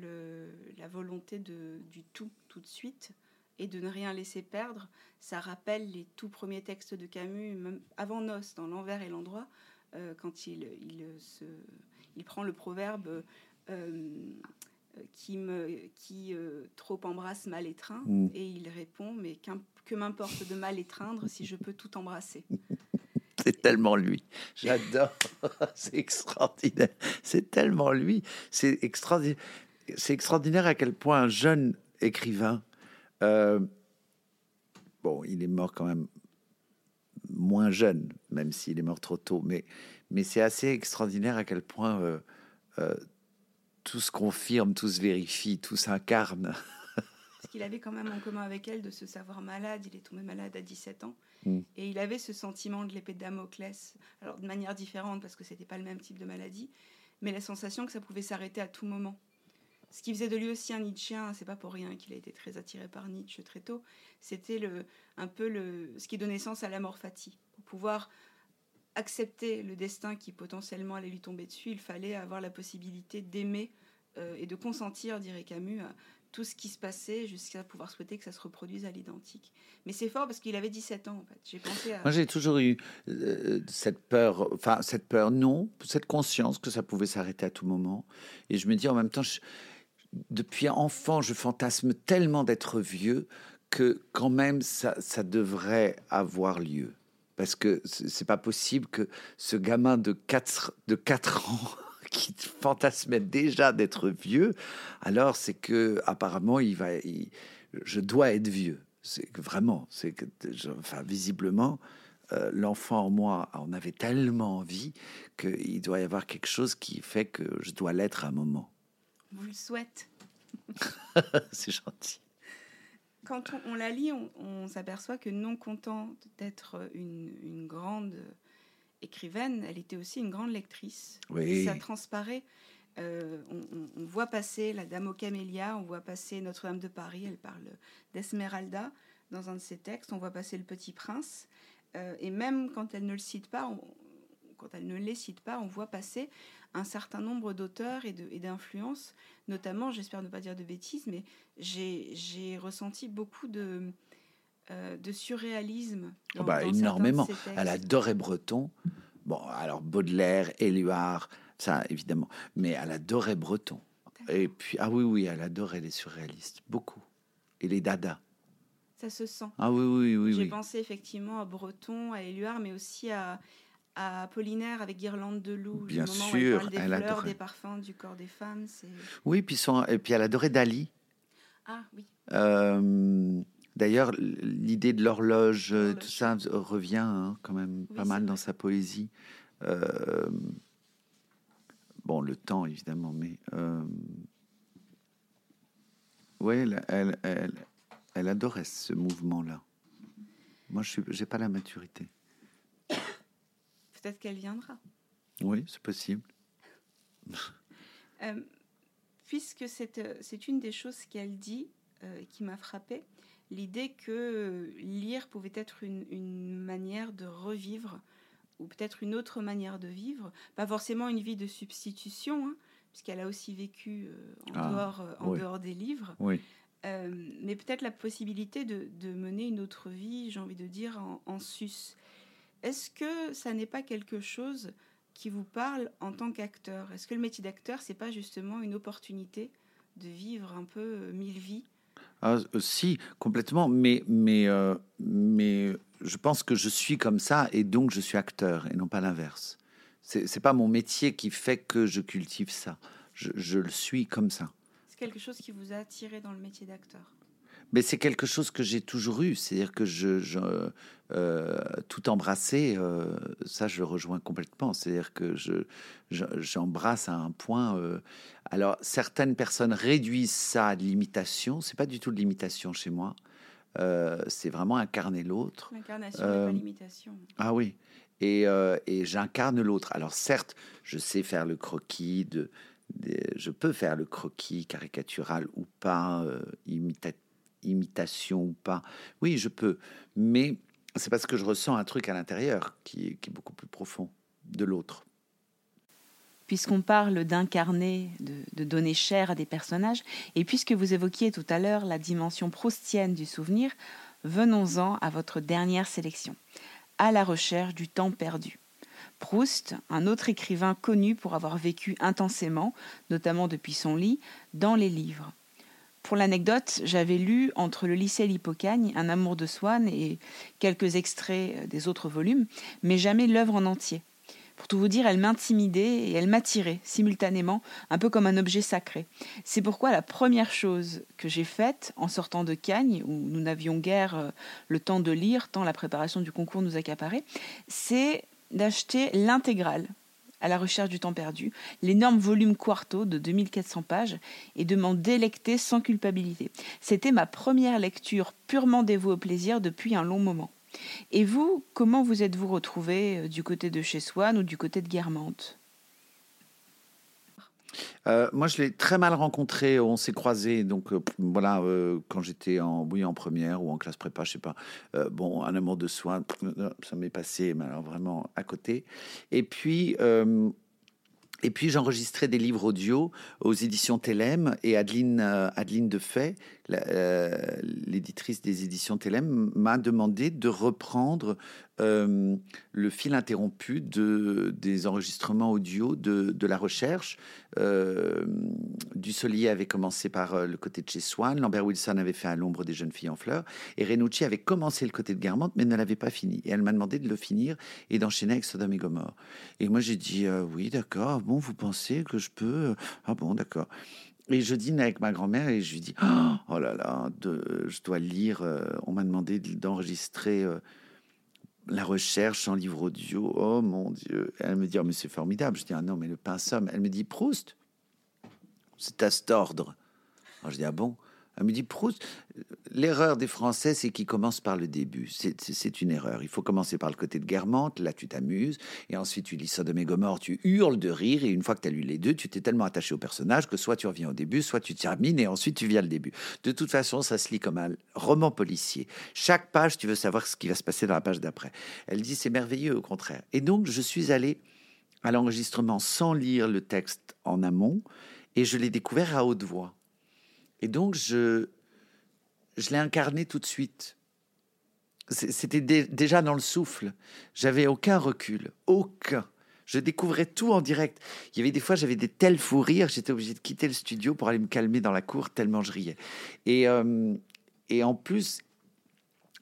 la volonté de, du tout, tout de suite, et de ne rien laisser perdre, ça rappelle les tout premiers textes de Camus, même avant Noce, dans L'envers et l'endroit, euh, quand il, il, se, il prend le proverbe qui, me, qui euh, trop embrasse mal étreint,
Mm.
et il répond Mais qu'im- que m'importe de mal étreindre si je peux tout embrasser
C'est tellement lui. J'adore. C'est extraordinaire. C'est tellement lui. C'est extraordinaire. C'est extraordinaire à quel point un jeune écrivain, euh, bon, il est mort quand même moins jeune, même s'il est mort trop tôt, mais, mais c'est assez extraordinaire à quel point euh, euh, tout se confirme, tout se vérifie, tout s'incarne.
Parce qu'il avait quand même en commun avec elle de se savoir malade. Il est tombé malade à 17 ans.
Mm.
Et il avait ce sentiment de l'épée de Damoclès. Alors, de manière différente, parce que c'était pas le même type de maladie. Mais la sensation que ça pouvait s'arrêter à tout moment. Ce qui faisait de lui aussi un Nietzschéen, c'est pas pour rien qu'il a été très attiré par Nietzsche très tôt. C'était le, un peu le, ce qui donnait naissance à l'amor fati. Pour pouvoir accepter le destin qui potentiellement allait lui tomber dessus, il fallait avoir la possibilité d'aimer euh, et de consentir, dirait Camus, à tout ce qui se passait jusqu'à pouvoir souhaiter que ça se reproduise à l'identique. Mais c'est fort parce qu'il avait 17 ans en fait. J'ai pensé.
Moi, j'ai toujours eu euh, cette peur, enfin, cette peur, non, cette conscience que ça pouvait s'arrêter à tout moment. Et je me dis en même temps, depuis enfant, je fantasme tellement d'être vieux que quand même, ça, ça devrait avoir lieu. Parce que c'est pas possible que ce gamin de 4, de 4 ans qui fantasmait déjà d'être vieux, alors c'est que apparemment il va, il- je dois être vieux. C'est vraiment, c'est que, enfin, visiblement, euh, l'enfant en moi en avait tellement envie qu'il doit y avoir quelque chose qui fait que je dois l'être à un moment.
Vous le souhaite.
c'est gentil.
Quand on, on la lit, on, on s'aperçoit que non contente d'être une, une grande écrivaine, elle était aussi une grande lectrice.
Oui.
Ça transparaît. Euh, on, voit passer la Dame aux Camélias, on voit passer Notre-Dame de Paris, elle parle d'Esmeralda dans un de ses textes, on voit passer Le Petit Prince, Euh, et même quand elle ne le cite pas, on- quand elle ne les cite pas, on voit passer un certain nombre d'auteurs et d'influences, notamment, j'espère ne pas dire de bêtises, mais j'ai ressenti beaucoup de, euh, de surréalisme.
Oh bah,
certains de
énormément. Elle adorait Breton. Bon, alors Baudelaire, Éluard, ça évidemment, mais elle adorait Breton. Et puis, ah oui, oui, elle adorait les surréalistes, beaucoup. Et les dadas.
Ça se sent.
Ah oui, oui, oui,
J'ai
oui.
pensé effectivement à Breton, à Éluard, mais aussi à, à Apollinaire avec Guirlande de loup.
Bien
où
sûr,
elle parle des
elle
fleurs,
adorait.
des parfums, du corps des femmes.
Oui, puis, son, et puis elle adorait Dali.
ah oui.
Euh, D'ailleurs, l'idée de l'horloge, euh,
L'horloge.
tout ça revient hein, quand même
Oui,
pas mal dans sa poésie. Euh, bon, le temps, évidemment, mais... Euh, oui, elle, elle, elle, elle adorait ce mouvement-là. Moi, je n'ai pas la maturité.
Peut-être qu'elle viendra.
Oui, c'est possible.
Euh, puisque c'est euh, c'est une des choses qu'elle dit euh, qui m'a frappée, l'idée que lire pouvait être une, une manière de revivre, ou peut-être une autre manière de vivre, pas forcément une vie de substitution, hein, puisqu'elle a aussi vécu euh, en,
Ah,
dehors, euh, en
oui.
dehors des livres,
Oui.
Mais peut-être la possibilité de, de mener une autre vie, j'ai envie de dire, en, en sus. Est-ce que ça n'est pas quelque chose qui vous parle en tant qu'acteur? Est-ce que le métier d'acteur, c'est pas justement une opportunité de vivre un peu euh, mille vies?
Ah, euh, si, complètement, mais, mais, euh, mais je pense que je suis comme ça et donc je suis acteur et non pas l'inverse. C'est c'est pas mon métier qui fait que je cultive ça. Je, je le suis comme ça.
Parce quelque chose qui vous a attiré dans le métier d'acteur?
Mais c'est quelque chose que j'ai toujours eu, c'est-à-dire que je, euh, tout embrasser, euh, ça je le rejoins complètement, c'est-à-dire que je, j'embrasse à un point. Euh, alors certaines personnes réduisent ça à de l'imitation, c'est pas du tout de l'imitation chez moi, c'est vraiment incarner l'autre.
L'incarnation, pas l'imitation.
Ah oui, et, et j'incarne l'autre. Alors certes, je sais faire le croquis de, je peux faire le croquis caricatural ou pas, imitatif imitation ou pas. Oui, je peux, mais c'est parce que je ressens un truc à l'intérieur qui, est beaucoup plus profond de l'autre.
Puisqu'on parle d'incarner, de, donner chair à des personnages, et puisque vous évoquiez tout à l'heure la dimension proustienne du souvenir, venons-en à votre dernière sélection, à la recherche du temps perdu. Proust, un autre écrivain connu pour avoir vécu intensément, notamment depuis son lit, dans les livres. Pour l'anecdote, j'avais lu entre le lycée et l'Hippocagne Un amour de Swann et quelques extraits des autres volumes, mais jamais l'œuvre en entier. Pour tout vous dire, elle m'intimidait et elle m'attirait simultanément, un peu comme un objet sacré. C'est pourquoi la première chose que j'ai faite en sortant de Cagnes, où nous n'avions guère euh, le temps de lire, tant la préparation du concours nous accaparait, c'est d'acheter l'intégrale à la recherche du temps perdu, l'énorme volume quarto de 2400 pages, et de m'en délecter sans culpabilité. C'était ma première lecture purement dévouée au plaisir depuis un long moment. Et vous, comment vous êtes-vous retrouvé euh, du côté de chez Swann ou du côté de Guermantes?
Euh, moi, je l'ai très mal rencontré. On s'est croisés, donc euh, voilà, euh, quand j'étais en, oui, en première ou en classe prépa, je sais pas. bon, un amour de soin, ça m'est passé, mais alors vraiment à côté. Et puis, et puis j'enregistrais des livres audio aux éditions Telem et Adeline, Adeline Defay, l'éditrice des éditions Telem, m'a demandé de reprendre euh, le fil interrompu de, des enregistrements audio de, la recherche. Euh, Dussolier avait commencé par euh, le côté de chez Swann, Lambert Wilson avait fait à l'ombre des jeunes filles en fleurs, et Renucci avait commencé le côté de Guermantes, mais ne l'avait pas fini. Et elle m'a demandé de le finir et d'enchaîner avec Sodome et Gomorre. Et moi j'ai dit oui, d'accord, bon, vous pensez que je peux? Ah bon, d'accord. Et je dîne avec ma grand-mère et je lui dis Oh là là, je dois lire. on m'a demandé d'enregistrer la recherche en livre audio. Oh mon Dieu. Elle me dit, oh, mais c'est formidable. Je dis, ah non, mais le pain somme. Elle me dit, Proust, c'est à cet ordre. je dis, ah bon? Elle me dit, Proust, l'erreur des Français, c'est qu'ils commencent par le début. C'est une erreur. Il faut commencer par le côté de Guermantes, là tu t'amuses, et ensuite tu lis Sodome et Gomorre, tu hurles de rire, et une fois que tu as lu les deux, tu t'es tellement attaché au personnage que soit tu reviens au début, soit tu termines, et ensuite tu viens le début. De toute façon, ça se lit comme un roman policier. Chaque page, tu veux savoir ce qui va se passer dans la page d'après. Elle dit, c'est merveilleux, au contraire. Et donc, je suis allé à l'enregistrement sans lire le texte en amont, et je l'ai découvert à haute voix. Et donc, je, je l'ai incarné tout de suite. C'était déjà dans le souffle. J'avais aucun recul, aucun. Je découvrais tout en direct. Il y avait des fois, j'avais des tels fous rires, j'étais obligé de quitter le studio pour aller me calmer dans la cour tellement je riais. Et, euh, en plus,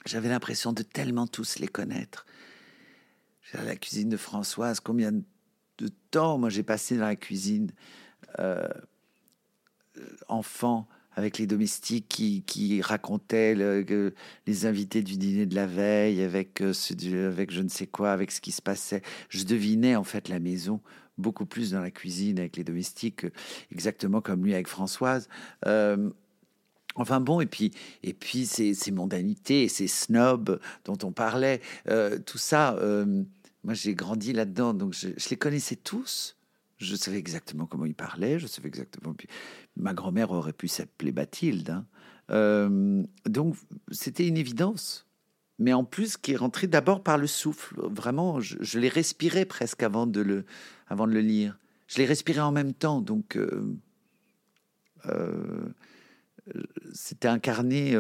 j'avais l'impression de tellement tous les connaître. La cuisine de Françoise, combien de temps moi j'ai passé dans la cuisine euh, enfant avec les domestiques qui, qui racontaient les invités du dîner de la veille, avec, euh, avec je ne sais quoi, avec ce qui se passait. Je devinais en fait la maison beaucoup plus dans la cuisine avec les domestiques, exactement comme lui avec Françoise. Euh, enfin bon, et puis, et puis ces, ces mondanités, ces snobs dont on parlait, euh, tout ça, moi j'ai grandi là-dedans, donc je, les connaissais tous. Je savais exactement comment il parlait, je savais exactement. Ma grand-mère aurait pu s'appeler Bathilde. Hein. Euh, donc, c'était une évidence. Mais en plus, qui est rentré d'abord par le souffle. Vraiment, je, l'ai respiré presque avant de, le, avant de le lire. Je l'ai respiré en même temps. Donc, euh, euh, c'était incarné.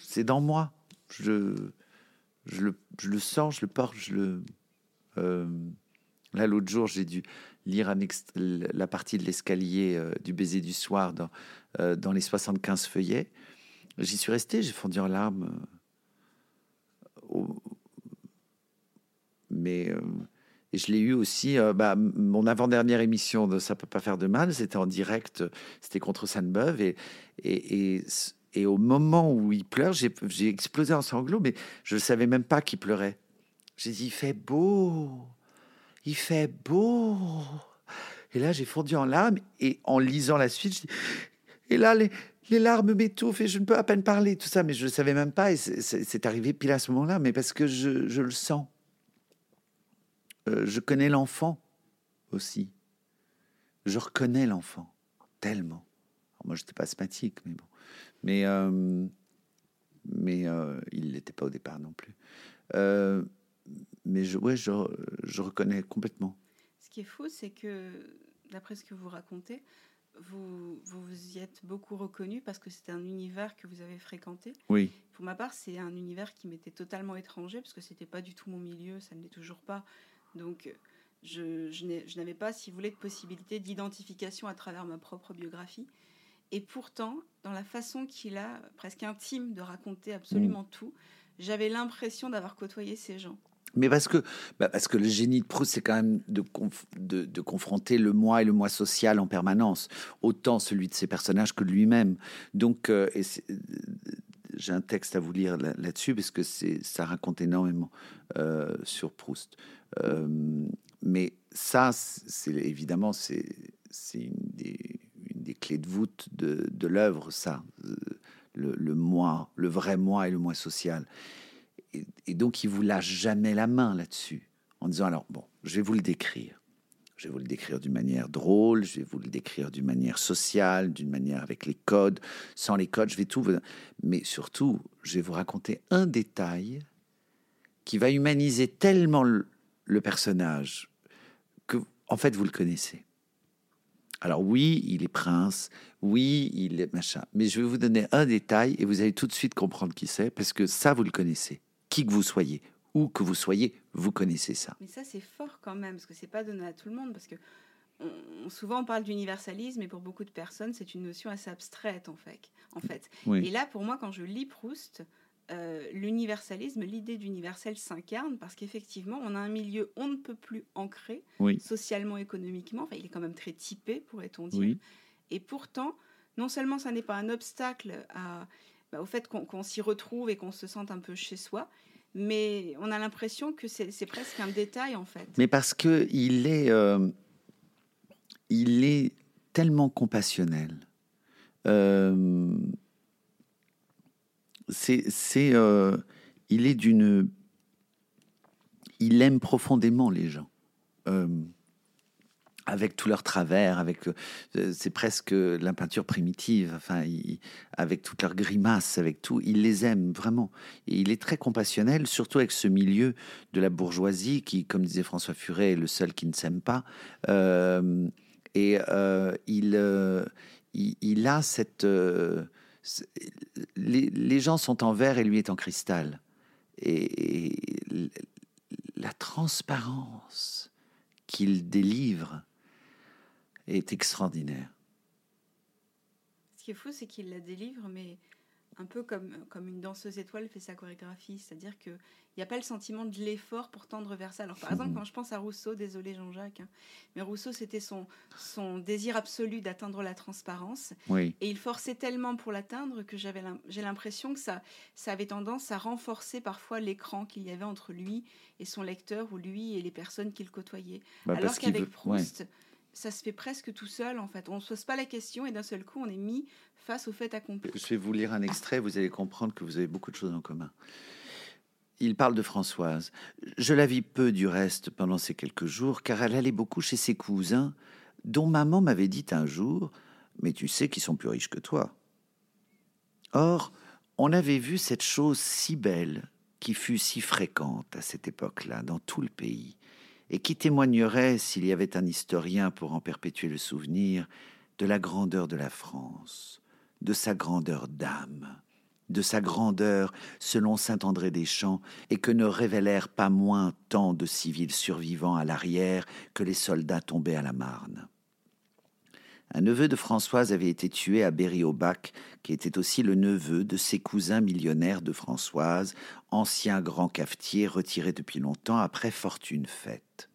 c'est dans moi. Je, je, le, je le sens, je le porte, je le. Là, l'autre jour, j'ai dû lire la partie de l'escalier euh, du baiser du soir dans, euh, dans les 75 feuillets. J'y suis resté, j'ai fondu en larmes. Euh, mais Et je l'ai eu aussi, euh, bah, mon avant-dernière émission de Ça peut pas faire de mal, c'était en direct, euh, c'était contre Sainte-Beuve. Et, et, et, et au moment où il pleure, j'ai explosé en sanglots, mais je ne savais même pas qu'il pleurait. J'ai dit, il fait beau, il fait beau. Et là, j'ai fondu en larmes, et en lisant la suite, je et là, les, les larmes m'étouffent, et je ne peux à peine parler, tout ça, mais je ne savais même pas, et c'est- arrivé pile à ce moment-là, mais parce que je, je le sens. Euh, je connais l'enfant aussi. Je reconnais l'enfant tellement. Moi, j'étais pas asthmatique, mais bon. Mais, euh, mais euh, il l'était pas au départ non plus. Mais je, ouais, je, je reconnais complètement.
Ce qui est fou, c'est que, d'après ce que vous racontez, vous vous, y êtes beaucoup reconnu parce que c'était un univers que vous avez fréquenté.
Oui,
Pour ma part, c'est un univers qui m'était totalement étranger parce que c'était pas du tout mon milieu, ça ne l'est toujours pas. Donc, je, n'avais pas, si vous voulez, de possibilité d'identification à travers ma propre biographie. Et pourtant, dans la façon qu'il a, presque intime, de raconter absolument tout, j'avais l'impression d'avoir côtoyé ces gens.
Mais parce que, bah, parce que le génie de Proust, c'est quand même de, de, confronter le moi et le moi social en permanence, autant celui de ses personnages que lui-même. Donc, euh, euh, j'ai un texte à vous lire là- là-dessus parce que ça raconte énormément euh, sur Proust. Mais ça, c'est évidemment, c'est, une, des, une des clés de voûte de, de l'œuvre, ça, le moi, le vrai moi et le moi social. Et, donc, il vous lâche jamais la main là-dessus, en disant alors bon, je vais vous le décrire. Je vais vous le décrire d'une manière drôle, je vais vous le décrire d'une manière sociale, d'une manière avec les codes. Sans les codes, je vais tout. vous- Mais surtout, je vais vous raconter un détail qui va humaniser tellement le, le personnage que, en fait, vous le connaissez. Alors oui, il est prince, oui, il est machin, mais je vais vous donner un détail et vous allez tout de suite comprendre qui c'est, parce que ça, vous le connaissez. Qui que vous soyez, où que vous soyez, vous connaissez ça.
Mais ça, c'est fort quand même, parce que c'est pas donné à tout le monde, parce que on- souvent on parle d'universalisme, et pour beaucoup de personnes, c'est une notion assez abstraite en fait. En fait.
Oui.
Et là, pour moi, quand je lis Proust, euh, l'universalisme, l'idée d'universel s'incarne, parce qu'effectivement, on a un milieu on ne peut plus ancré,
Oui.
socialement, économiquement, enfin, il est quand même très typé, pourrait-on dire.
Oui.
Et pourtant, non seulement ça n'est pas un obstacle à, bah, au fait qu'on s'y retrouve et qu'on se sente un peu chez soi, mais on a l'impression que c'est presque un détail en fait.
Mais parce que il est, euh, est tellement compassionnel. Euh, c'est, euh, il est d'une, il aime profondément les gens. Avec tous leurs travers, avec euh, c'est presque la peinture primitive, enfin, avec toutes leurs grimaces, avec tout, il les aime vraiment. Il est très compassionnel, surtout avec ce milieu de la bourgeoisie qui, comme disait François Furet, est le seul qui ne s'aime pas. Euh, et euh, il, il, a cette. les, gens sont en verre et lui est en cristal. Et la transparence qu'il délivre est extraordinaire.
Ce qui est fou, c'est qu'il la délivre, mais un peu comme, comme une danseuse étoile fait sa chorégraphie, c'est-à-dire qu'il n'y a pas le sentiment de l'effort pour tendre vers ça. Alors par exemple, quand je pense à Rousseau, désolé Jean-Jacques, hein, mais Rousseau, c'était son, son désir absolu d'atteindre la transparence.
Oui,
Et il forçait tellement pour l'atteindre que j'avais j'ai l'impression que ça, ça avait tendance à renforcer parfois l'écran qu'il y avait entre lui et son lecteur ou lui et les personnes qu'il côtoyait.
bah,
Alors qu'avec
ouais.
Ça se fait presque tout seul en fait. On ne se pose pas la question et d'un seul coup on est mis face au fait accompli.
Je vais vous lire un extrait, vous allez comprendre que vous avez beaucoup de choses en commun. Il parle de Françoise. Je la vis peu du reste pendant ces quelques jours, car elle allait beaucoup chez ses cousins, dont maman m'avait dit un jour Mais tu sais qu'ils sont plus riches que toi. Or, on avait vu cette chose si belle, qui fut si fréquente à cette époque-là dans tout le pays, et qui témoignerait, s'il y avait un historien pour en perpétuer le souvenir, de la grandeur de la France, de sa grandeur d'âme, de sa grandeur selon saint André des Champs, et que ne révélèrent pas moins tant de civils survivants à l'arrière que les soldats tombés à la Marne. Un neveu de Françoise avait été tué à Berry-au-Bac, qui était aussi le neveu de ses cousins millionnaires de Françoise, ancien grand cafetier retiré depuis longtemps après fortune faite.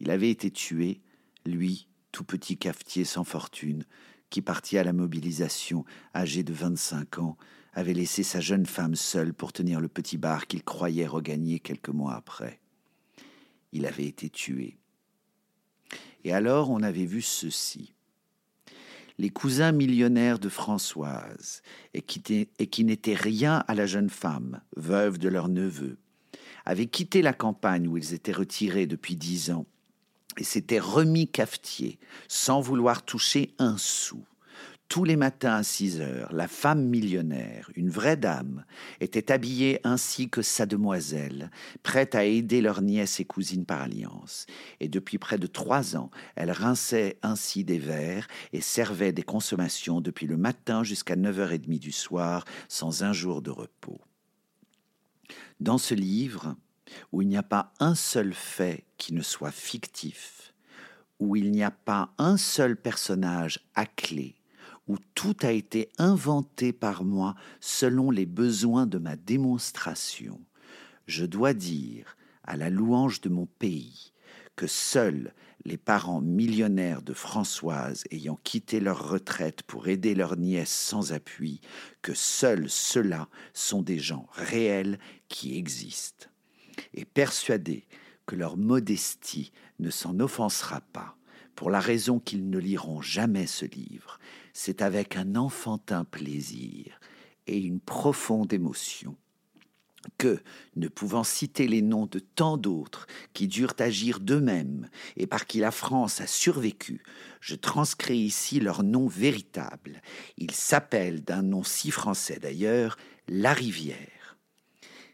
Il avait été tué, lui, tout petit cafetier sans fortune, qui partit à la mobilisation, âgé de 25 ans, avait laissé sa jeune femme seule pour tenir le petit bar qu'il croyait regagner quelques mois après. Il avait été tué. Et alors on avait vu ceci. Les cousins millionnaires de Françoise, et qui, n'étaient rien à la jeune femme, veuve de leur neveu, avaient quitté la campagne où ils étaient retirés depuis dix ans et s'étaient remis cafetiers sans vouloir toucher un sou. Tous les matins à 6 heures, la femme millionnaire, une vraie dame, était habillée ainsi que sa demoiselle, prête à aider leur nièce et cousine par alliance. Et depuis près de trois ans, elle rinçait ainsi des verres et servait des consommations depuis le matin jusqu'à 9h30 du soir, sans un jour de repos. Dans ce livre, où il n'y a pas un seul fait qui ne soit fictif, où il n'y a pas un seul personnage à clé, où tout a été inventé par moi selon les besoins de ma démonstration, je dois dire, à la louange de mon pays, que seuls les parents millionnaires de Françoise ayant quitté leur retraite pour aider leur nièce sans appui, que seuls ceux-là sont des gens réels qui existent. Et persuadés que leur modestie ne s'en offensera pas, pour la raison qu'ils ne liront jamais ce livre, c'est avec un enfantin plaisir et une profonde émotion que, ne pouvant citer les noms de tant d'autres qui durent agir d'eux-mêmes et par qui la France a survécu, je transcris ici leurs noms véritables. Ils s'appellent, d'un nom si français d'ailleurs, la rivière.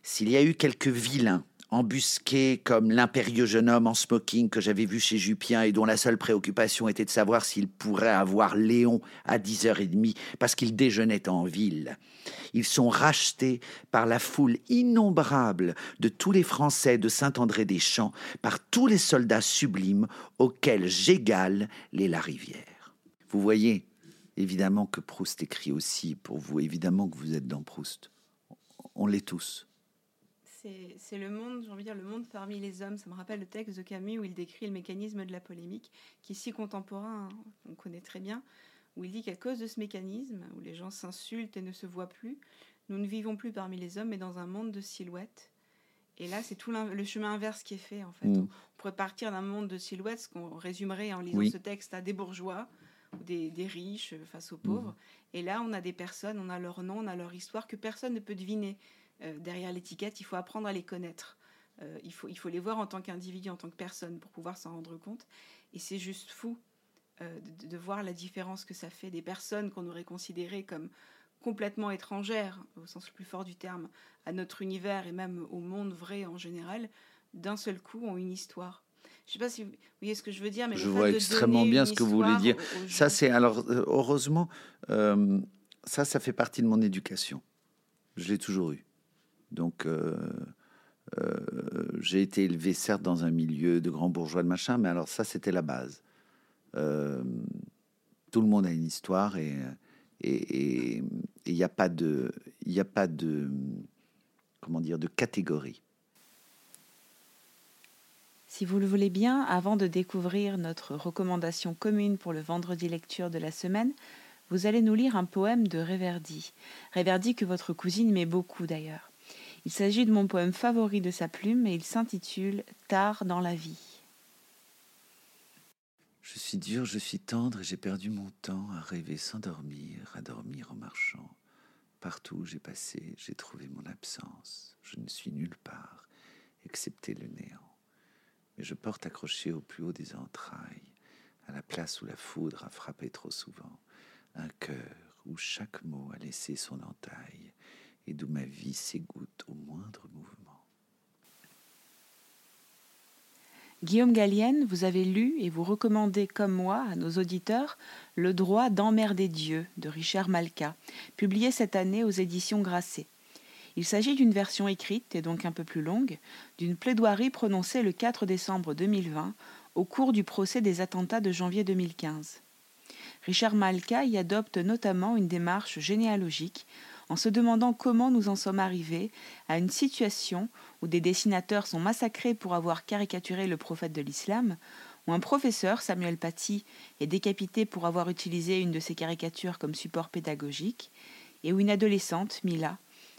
S'il y a eu quelques vilains embusqué comme l'impérieux jeune homme en smoking que j'avais vu chez Jupien et dont la seule préoccupation était de savoir s'il pourrait avoir Léon à 10h30 parce qu'il déjeunait en ville. Ils sont rachetés par la foule innombrable de tous les Français de Saint-André-des-Champs, par tous les soldats sublimes auxquels j'égale les Larivière. Vous voyez, évidemment que Proust écrit aussi pour vous, évidemment que vous êtes dans Proust. On l'est tous
c'est le monde, j'ai envie de dire, le monde parmi les hommes. Ça me rappelle le texte de Camus où il décrit le mécanisme de la polémique, qui est si contemporain, hein, on connaît très bien, où il dit qu'à cause de ce mécanisme, où les gens s'insultent et ne se voient plus, nous ne vivons plus parmi les hommes, mais dans un monde de silhouettes. Et là, c'est tout le chemin inverse qui est fait, en fait. Mm. On pourrait partir d'un monde de silhouettes, ce qu'on résumerait en lisant ce texte à des bourgeois ou des, riches face aux pauvres. Mm. Et là, on a des personnes, on a leur nom, on a leur histoire que personne ne peut deviner. Euh, derrière l'étiquette, il faut apprendre à les connaître. Euh, il, faut, il faut les voir en tant qu'individu, en tant que personne, pour pouvoir s'en rendre compte. Et c'est juste fou euh, de, voir la différence que ça fait des personnes qu'on aurait considérées comme complètement étrangères, au sens le plus fort du terme, à notre univers et même au monde vrai en général, d'un seul coup ont une histoire. Je ne sais pas si vous voyez ce que je veux dire, mais
je vois extrêmement bien ce que vous voulez dire. ça, c'est alors heureusement, ça, ça fait partie de mon éducation. Je l'ai toujours eu. Donc, euh, euh, j'ai été élevé certes dans un milieu de grands bourgeois de machin, mais alors ça, c'était la base. Euh, tout le monde a une histoire et il n'y a pas de, comment dire, de catégorie.
Si vous le voulez bien, avant de découvrir notre recommandation commune pour le vendredi lecture de la semaine, vous allez nous lire un poème de Réverdy. Réverdy que votre cousine met beaucoup d'ailleurs. Il s'agit de mon poème favori de sa plume et il s'intitule Tard dans la vie.
Je suis dur, je suis tendre et j'ai perdu mon temps à rêver sans dormir, à dormir en marchant. Partout où j'ai passé, j'ai trouvé mon absence. Je ne suis nulle part, excepté le néant. Mais je porte accroché au plus haut des entrailles, à la place où la foudre a frappé trop souvent, un cœur où chaque mot a laissé son entaille d'où ma vie s'égoutte au moindre mouvement.
Guillaume Gallienne, vous avez lu et vous recommandez comme moi à nos auditeurs Le droit d'emmerder Dieu de Richard Malka, publié cette année aux éditions Grasset. Il s'agit d'une version écrite et donc un peu plus longue d'une plaidoirie prononcée le 4 décembre 2020 au cours du procès des attentats de janvier 2015. Richard Malka y adopte notamment une démarche généalogique en se demandant comment nous en sommes arrivés à une situation où des dessinateurs sont massacrés pour avoir caricaturé le prophète de l'islam, où un professeur, Samuel Paty, est décapité pour avoir utilisé une de ses caricatures comme support pédagogique, et où une adolescente, Mila,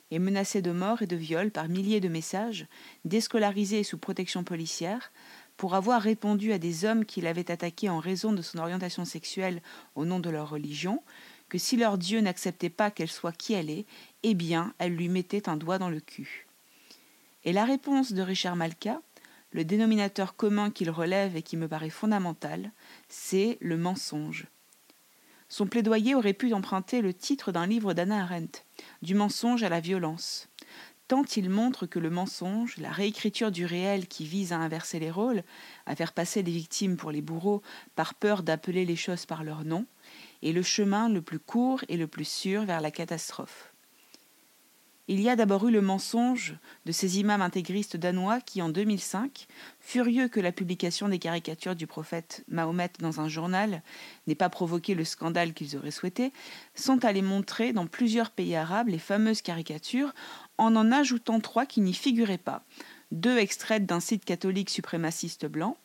est menacée de mort et de viol par milliers de messages, déscolarisée sous protection policière, pour avoir répondu à des hommes qui l'avaient attaqué en raison de son orientation sexuelle au nom de leur religion, que si leur Dieu n'acceptait pas qu'elle soit qui elle est, eh bien, elle lui mettait un doigt dans le cul. Et la réponse de Richard Malka, le dénominateur commun qu'il relève et qui me paraît fondamental, c'est le mensonge. Son plaidoyer aurait pu emprunter le titre d'un livre d'Anna Arendt, Du mensonge à la violence. Tant il montre que le mensonge, la réécriture du réel qui vise à inverser les rôles, à faire passer les victimes pour les bourreaux par peur d'appeler les choses par leur nom, est le chemin le plus court et le plus sûr vers la catastrophe. Il y a d'abord eu le mensonge de ces imams intégristes danois qui, en 2005, furieux que la publication des caricatures du prophète Mahomet dans un journal n'ait pas provoqué le scandale qu'ils auraient souhaité, sont allés montrer dans plusieurs pays arabes les fameuses caricatures en en ajoutant trois qui n'y figuraient pas, deux extraites d'un site catholique suprémaciste blanc,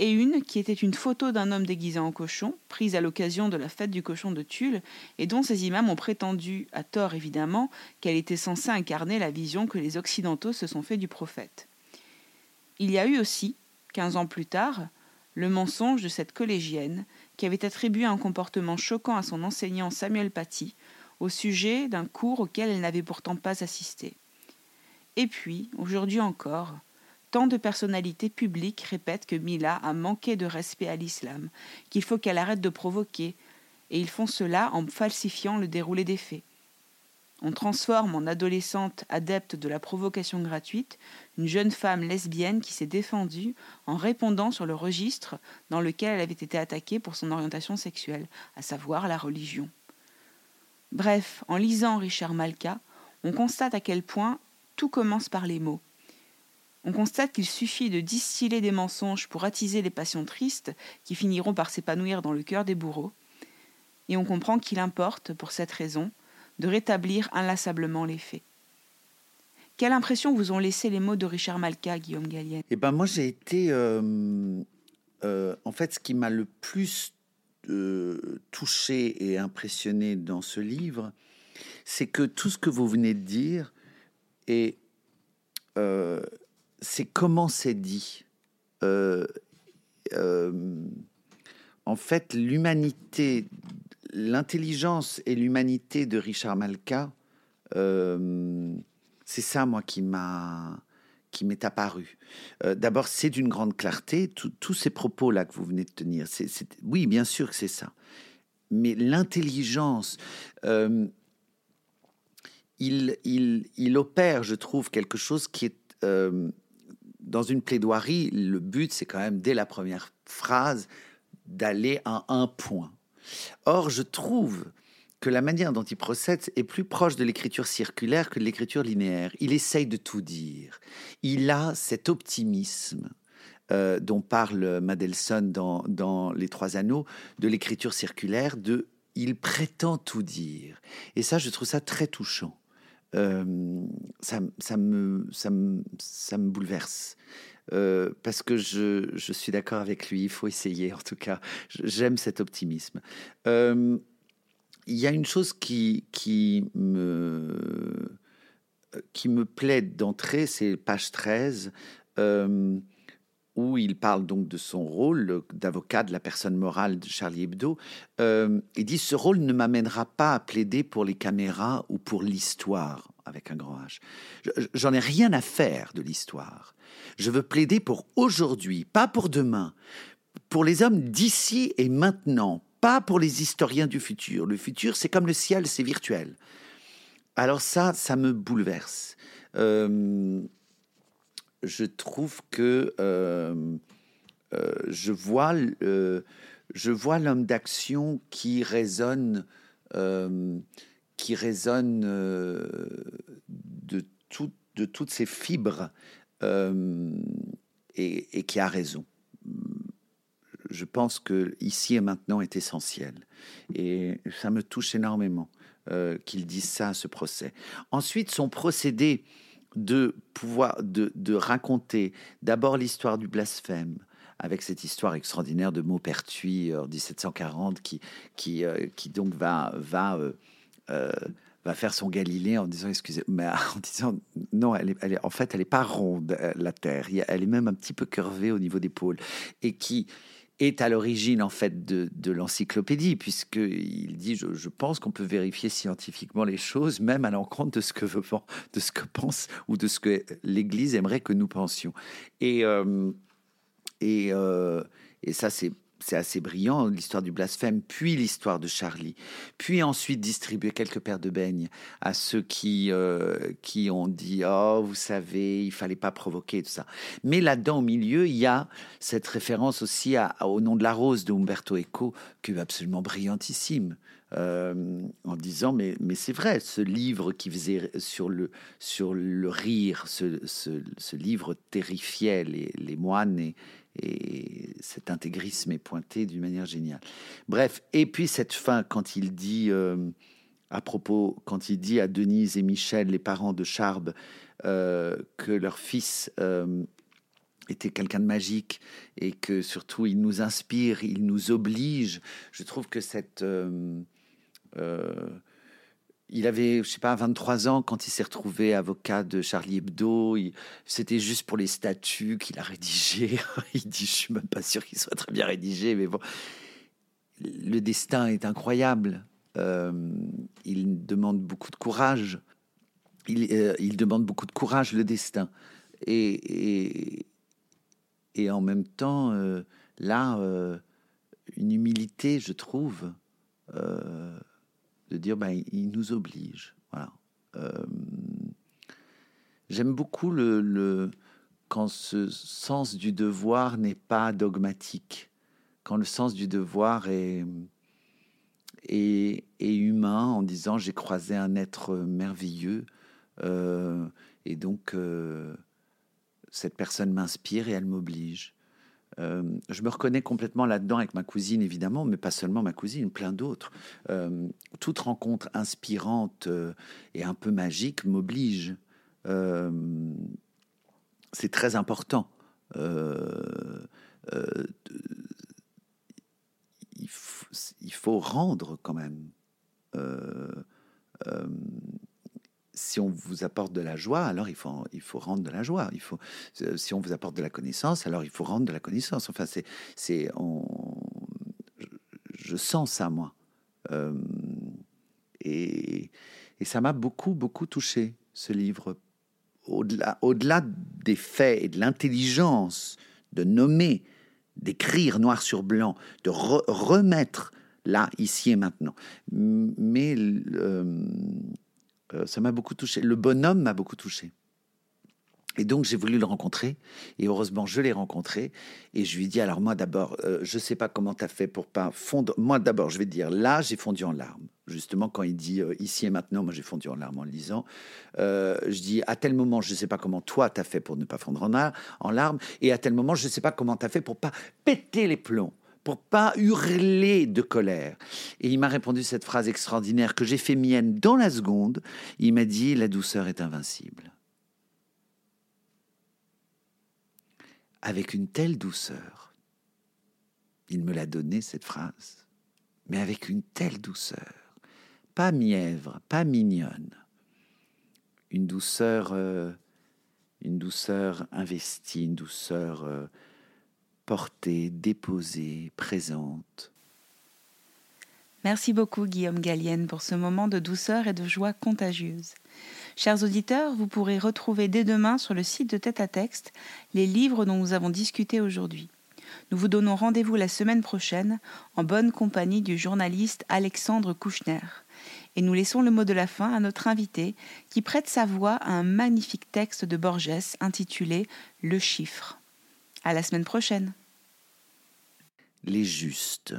et une qui était une photo d'un homme déguisé en cochon, prise à l'occasion de la fête du cochon de Tulle, et dont ces imams ont prétendu, à tort évidemment, qu'elle était censée incarner la vision que les Occidentaux se sont fait du prophète. Il y a eu aussi, quinze ans plus tard, le mensonge de cette collégienne qui avait attribué un comportement choquant à son enseignant Samuel Paty au sujet d'un cours auquel elle n'avait pourtant pas assisté. Et puis, aujourd'hui encore, Tant de personnalités publiques répètent que Mila a manqué de respect à l'islam, qu'il faut qu'elle arrête de provoquer, et ils font cela en falsifiant le déroulé des faits. On transforme en adolescente adepte de la provocation gratuite une jeune femme lesbienne qui s'est défendue en répondant sur le registre dans lequel elle avait été attaquée pour son orientation sexuelle, à savoir la religion. Bref, en lisant Richard Malka, on constate à quel point tout commence par les mots on constate qu'il suffit de distiller des mensonges pour attiser les passions tristes qui finiront par s'épanouir dans le cœur des bourreaux, et on comprend qu'il importe, pour cette raison, de rétablir inlassablement les faits. Quelle impression vous ont laissé les mots de Richard Malka, Guillaume Gallienne?
Eh ben moi j'ai été, euh, euh, en fait, ce qui m'a le plus euh, touché et impressionné dans ce livre, c'est que tout ce que vous venez de dire est c'est comment c'est dit. Euh, euh, en fait, l'humanité, l'intelligence et l'humanité de Richard Malka, euh, c'est ça, moi, qui m'a qui m'est apparu. D'abord, c'est d'une grande clarté, tous ces propos-là que vous venez de tenir. oui, bien sûr que c'est ça. Mais l'intelligence, il, opère, je trouve, quelque chose qui est dans une plaidoirie, le but, c'est quand même, dès la première phrase, d'aller à un point. Or, je trouve que la manière dont il procède est plus proche de l'écriture circulaire que de l'écriture linéaire. Il essaye de tout dire. Il a cet optimisme euh, dont parle Madelson dans, dans Les Trois Anneaux, de l'écriture circulaire, de il prétend tout dire. Et ça, je trouve ça très touchant. Euh, ça, ça, me, ça, me, ça me bouleverse. Euh, parce que je, je suis d'accord avec lui, il faut essayer en tout cas. J'aime cet optimisme. Euh, il y a une chose qui, qui, me, qui me plaît d'entrée, c'est page 13 où il parle donc de son rôle d'avocat de la personne morale de Charlie Hebdo. Euh, il dit ce rôle ne m'amènera pas à plaider pour les caméras ou pour l'histoire avec un grand H. J'en ai rien à faire de l'histoire. Je veux plaider pour aujourd'hui, pas pour demain, pour les hommes d'ici et maintenant, pas pour les historiens du futur. Le futur, c'est comme le ciel, c'est virtuel. Alors ça, ça me bouleverse. Euh, je trouve que euh, euh, je vois, je vois l'homme d'action qui résonne, euh, qui résonne de, tout, de toutes ses fibres et, et, qui a raison. Je pense que ici et maintenant est essentiel et ça me touche énormément. euh, qu'il dise ça à ce procès. Ensuite, son procédé de pouvoir de, de raconter d'abord l'histoire du blasphème, avec cette histoire extraordinaire de Maupertuis en 1740 qui, qui, qui donc va, va va faire son Galilée en disant excusez mais en disant non elle est, en fait elle est pas ronde euh, la Terre. Elle est même un petit peu curvée au niveau des pôles. Et qui est à l'origine en fait de, de l'encyclopédie puisque il dit je, je pense qu'on peut vérifier scientifiquement les choses même à l'encontre de ce que veut, de ce que pense ou de ce que l'Église aimerait que nous pensions. Et euh, et, euh, et ça c'est c'est assez brillant, l'histoire du blasphème, puis l'histoire de Charlie, puis ensuite distribuer quelques paires de beignes à ceux qui, euh, qui ont dit Oh, vous savez, il fallait pas provoquer, tout ça. Mais là-dedans, au milieu, il y a cette référence aussi au nom de la rose de Umberto Eco, qui est absolument brillantissime. Euh, en disant mais, mais c'est vrai, ce livre qui faisait sur le, sur le rire, ce, ce, ce livre terrifiait les, les moines et, et cet intégrisme est pointé d'une manière géniale. Bref, et puis cette fin, quand il dit, euh, à propos, quand il dit à Denise et Michel, les parents de Charbe, euh, que leur fils euh, était quelqu'un de magique et que surtout il nous inspire, il nous oblige, je trouve que cette il avait, je sais pas, 23 ans quand il s'est retrouvé avocat de Charlie Hebdo. C'était juste pour les statuts qu'il a rédigé. il dit, je suis même pas sûr qu'il soit très bien rédigé, mais bon. Le destin est incroyable. Euh, il demande beaucoup de courage. Il, euh, il, demande beaucoup de courage, le destin. Et, et, en même temps, euh, là, une humilité, je trouve. De dire ben, il nous oblige. Voilà. Euh, j'aime beaucoup le, le, quand ce sens du devoir n'est pas dogmatique, quand le sens du devoir est, humain en disant j'ai croisé un être merveilleux euh, et donc euh, cette personne m'inspire et elle m'oblige. Euh, je me reconnais complètement là-dedans avec ma cousine, évidemment, mais pas seulement ma cousine, plein d'autres. Euh, toute rencontre inspirante euh, et un peu magique m'oblige. C'est très important. Il, faut rendre quand même si on vous apporte de la joie, alors il faut, il faut rendre de la joie. Il faut, euh, si on vous apporte de la connaissance, alors il faut rendre de la connaissance. Enfin, c'est, c'est, on, je sens ça moi, euh, et, et ça m'a beaucoup, beaucoup touché ce livre. Au-delà, au-delà des faits et de l'intelligence de nommer, d'écrire noir sur blanc, de re- remettre là, ici et maintenant. Mais euh, ça m'a beaucoup touché. Le bonhomme m'a beaucoup touché. Et donc j'ai voulu le rencontrer. Et heureusement je l'ai rencontré. Et je lui ai dit alors moi d'abord euh, je sais pas comment tu as fait pour pas fondre. Moi d'abord je vais te dire là j'ai fondu en larmes. Justement quand il dit euh, ici et maintenant moi j'ai fondu en larmes en le lisant. Euh, je dis à tel moment je sais pas comment toi tu as fait pour ne pas fondre en, en larmes. Et à tel moment je sais pas comment tu as fait pour pas péter les plombs pour pas hurler de colère. Et il m'a répondu cette phrase extraordinaire que j'ai fait mienne dans la seconde. Il m'a dit La douceur est invincible. Avec une telle douceur, il me l'a donné cette phrase, mais avec une telle douceur, pas mièvre, pas mignonne, une douceur, euh, une douceur investie, une douceur. Euh, portée, déposée, présente.
Merci beaucoup Guillaume Gallienne pour ce moment de douceur et de joie contagieuse. Chers auditeurs, vous pourrez retrouver dès demain sur le site de Tête à Texte les livres dont nous avons discuté aujourd'hui. Nous vous donnons rendez-vous la semaine prochaine en bonne compagnie du journaliste Alexandre Kouchner. Et nous laissons le mot de la fin à notre invité qui prête sa voix à un magnifique texte de Borges intitulé Le chiffre. À la semaine prochaine
les justes.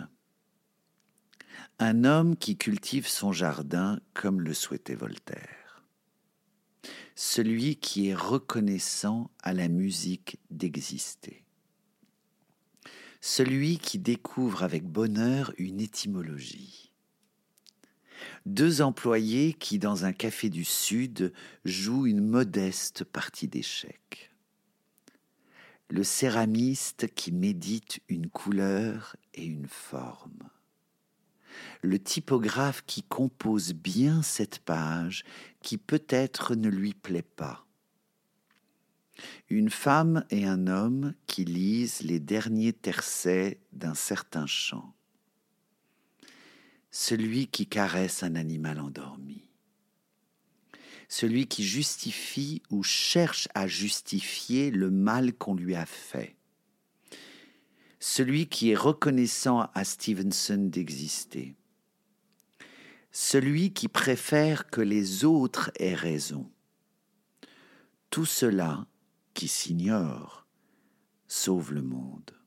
Un homme qui cultive son jardin comme le souhaitait Voltaire. Celui qui est reconnaissant à la musique d'exister. Celui qui découvre avec bonheur une étymologie. Deux employés qui, dans un café du Sud, jouent une modeste partie d'échecs. Le céramiste qui médite une couleur et une forme. Le typographe qui compose bien cette page qui peut-être ne lui plaît pas. Une femme et un homme qui lisent les derniers tercets d'un certain chant celui qui caresse un animal endormi, celui qui justifie ou cherche à justifier le mal qu'on lui a fait, celui qui est reconnaissant à Stevenson d'exister, celui qui préfère que les autres aient raison. Tout cela qui s'ignore sauve le monde.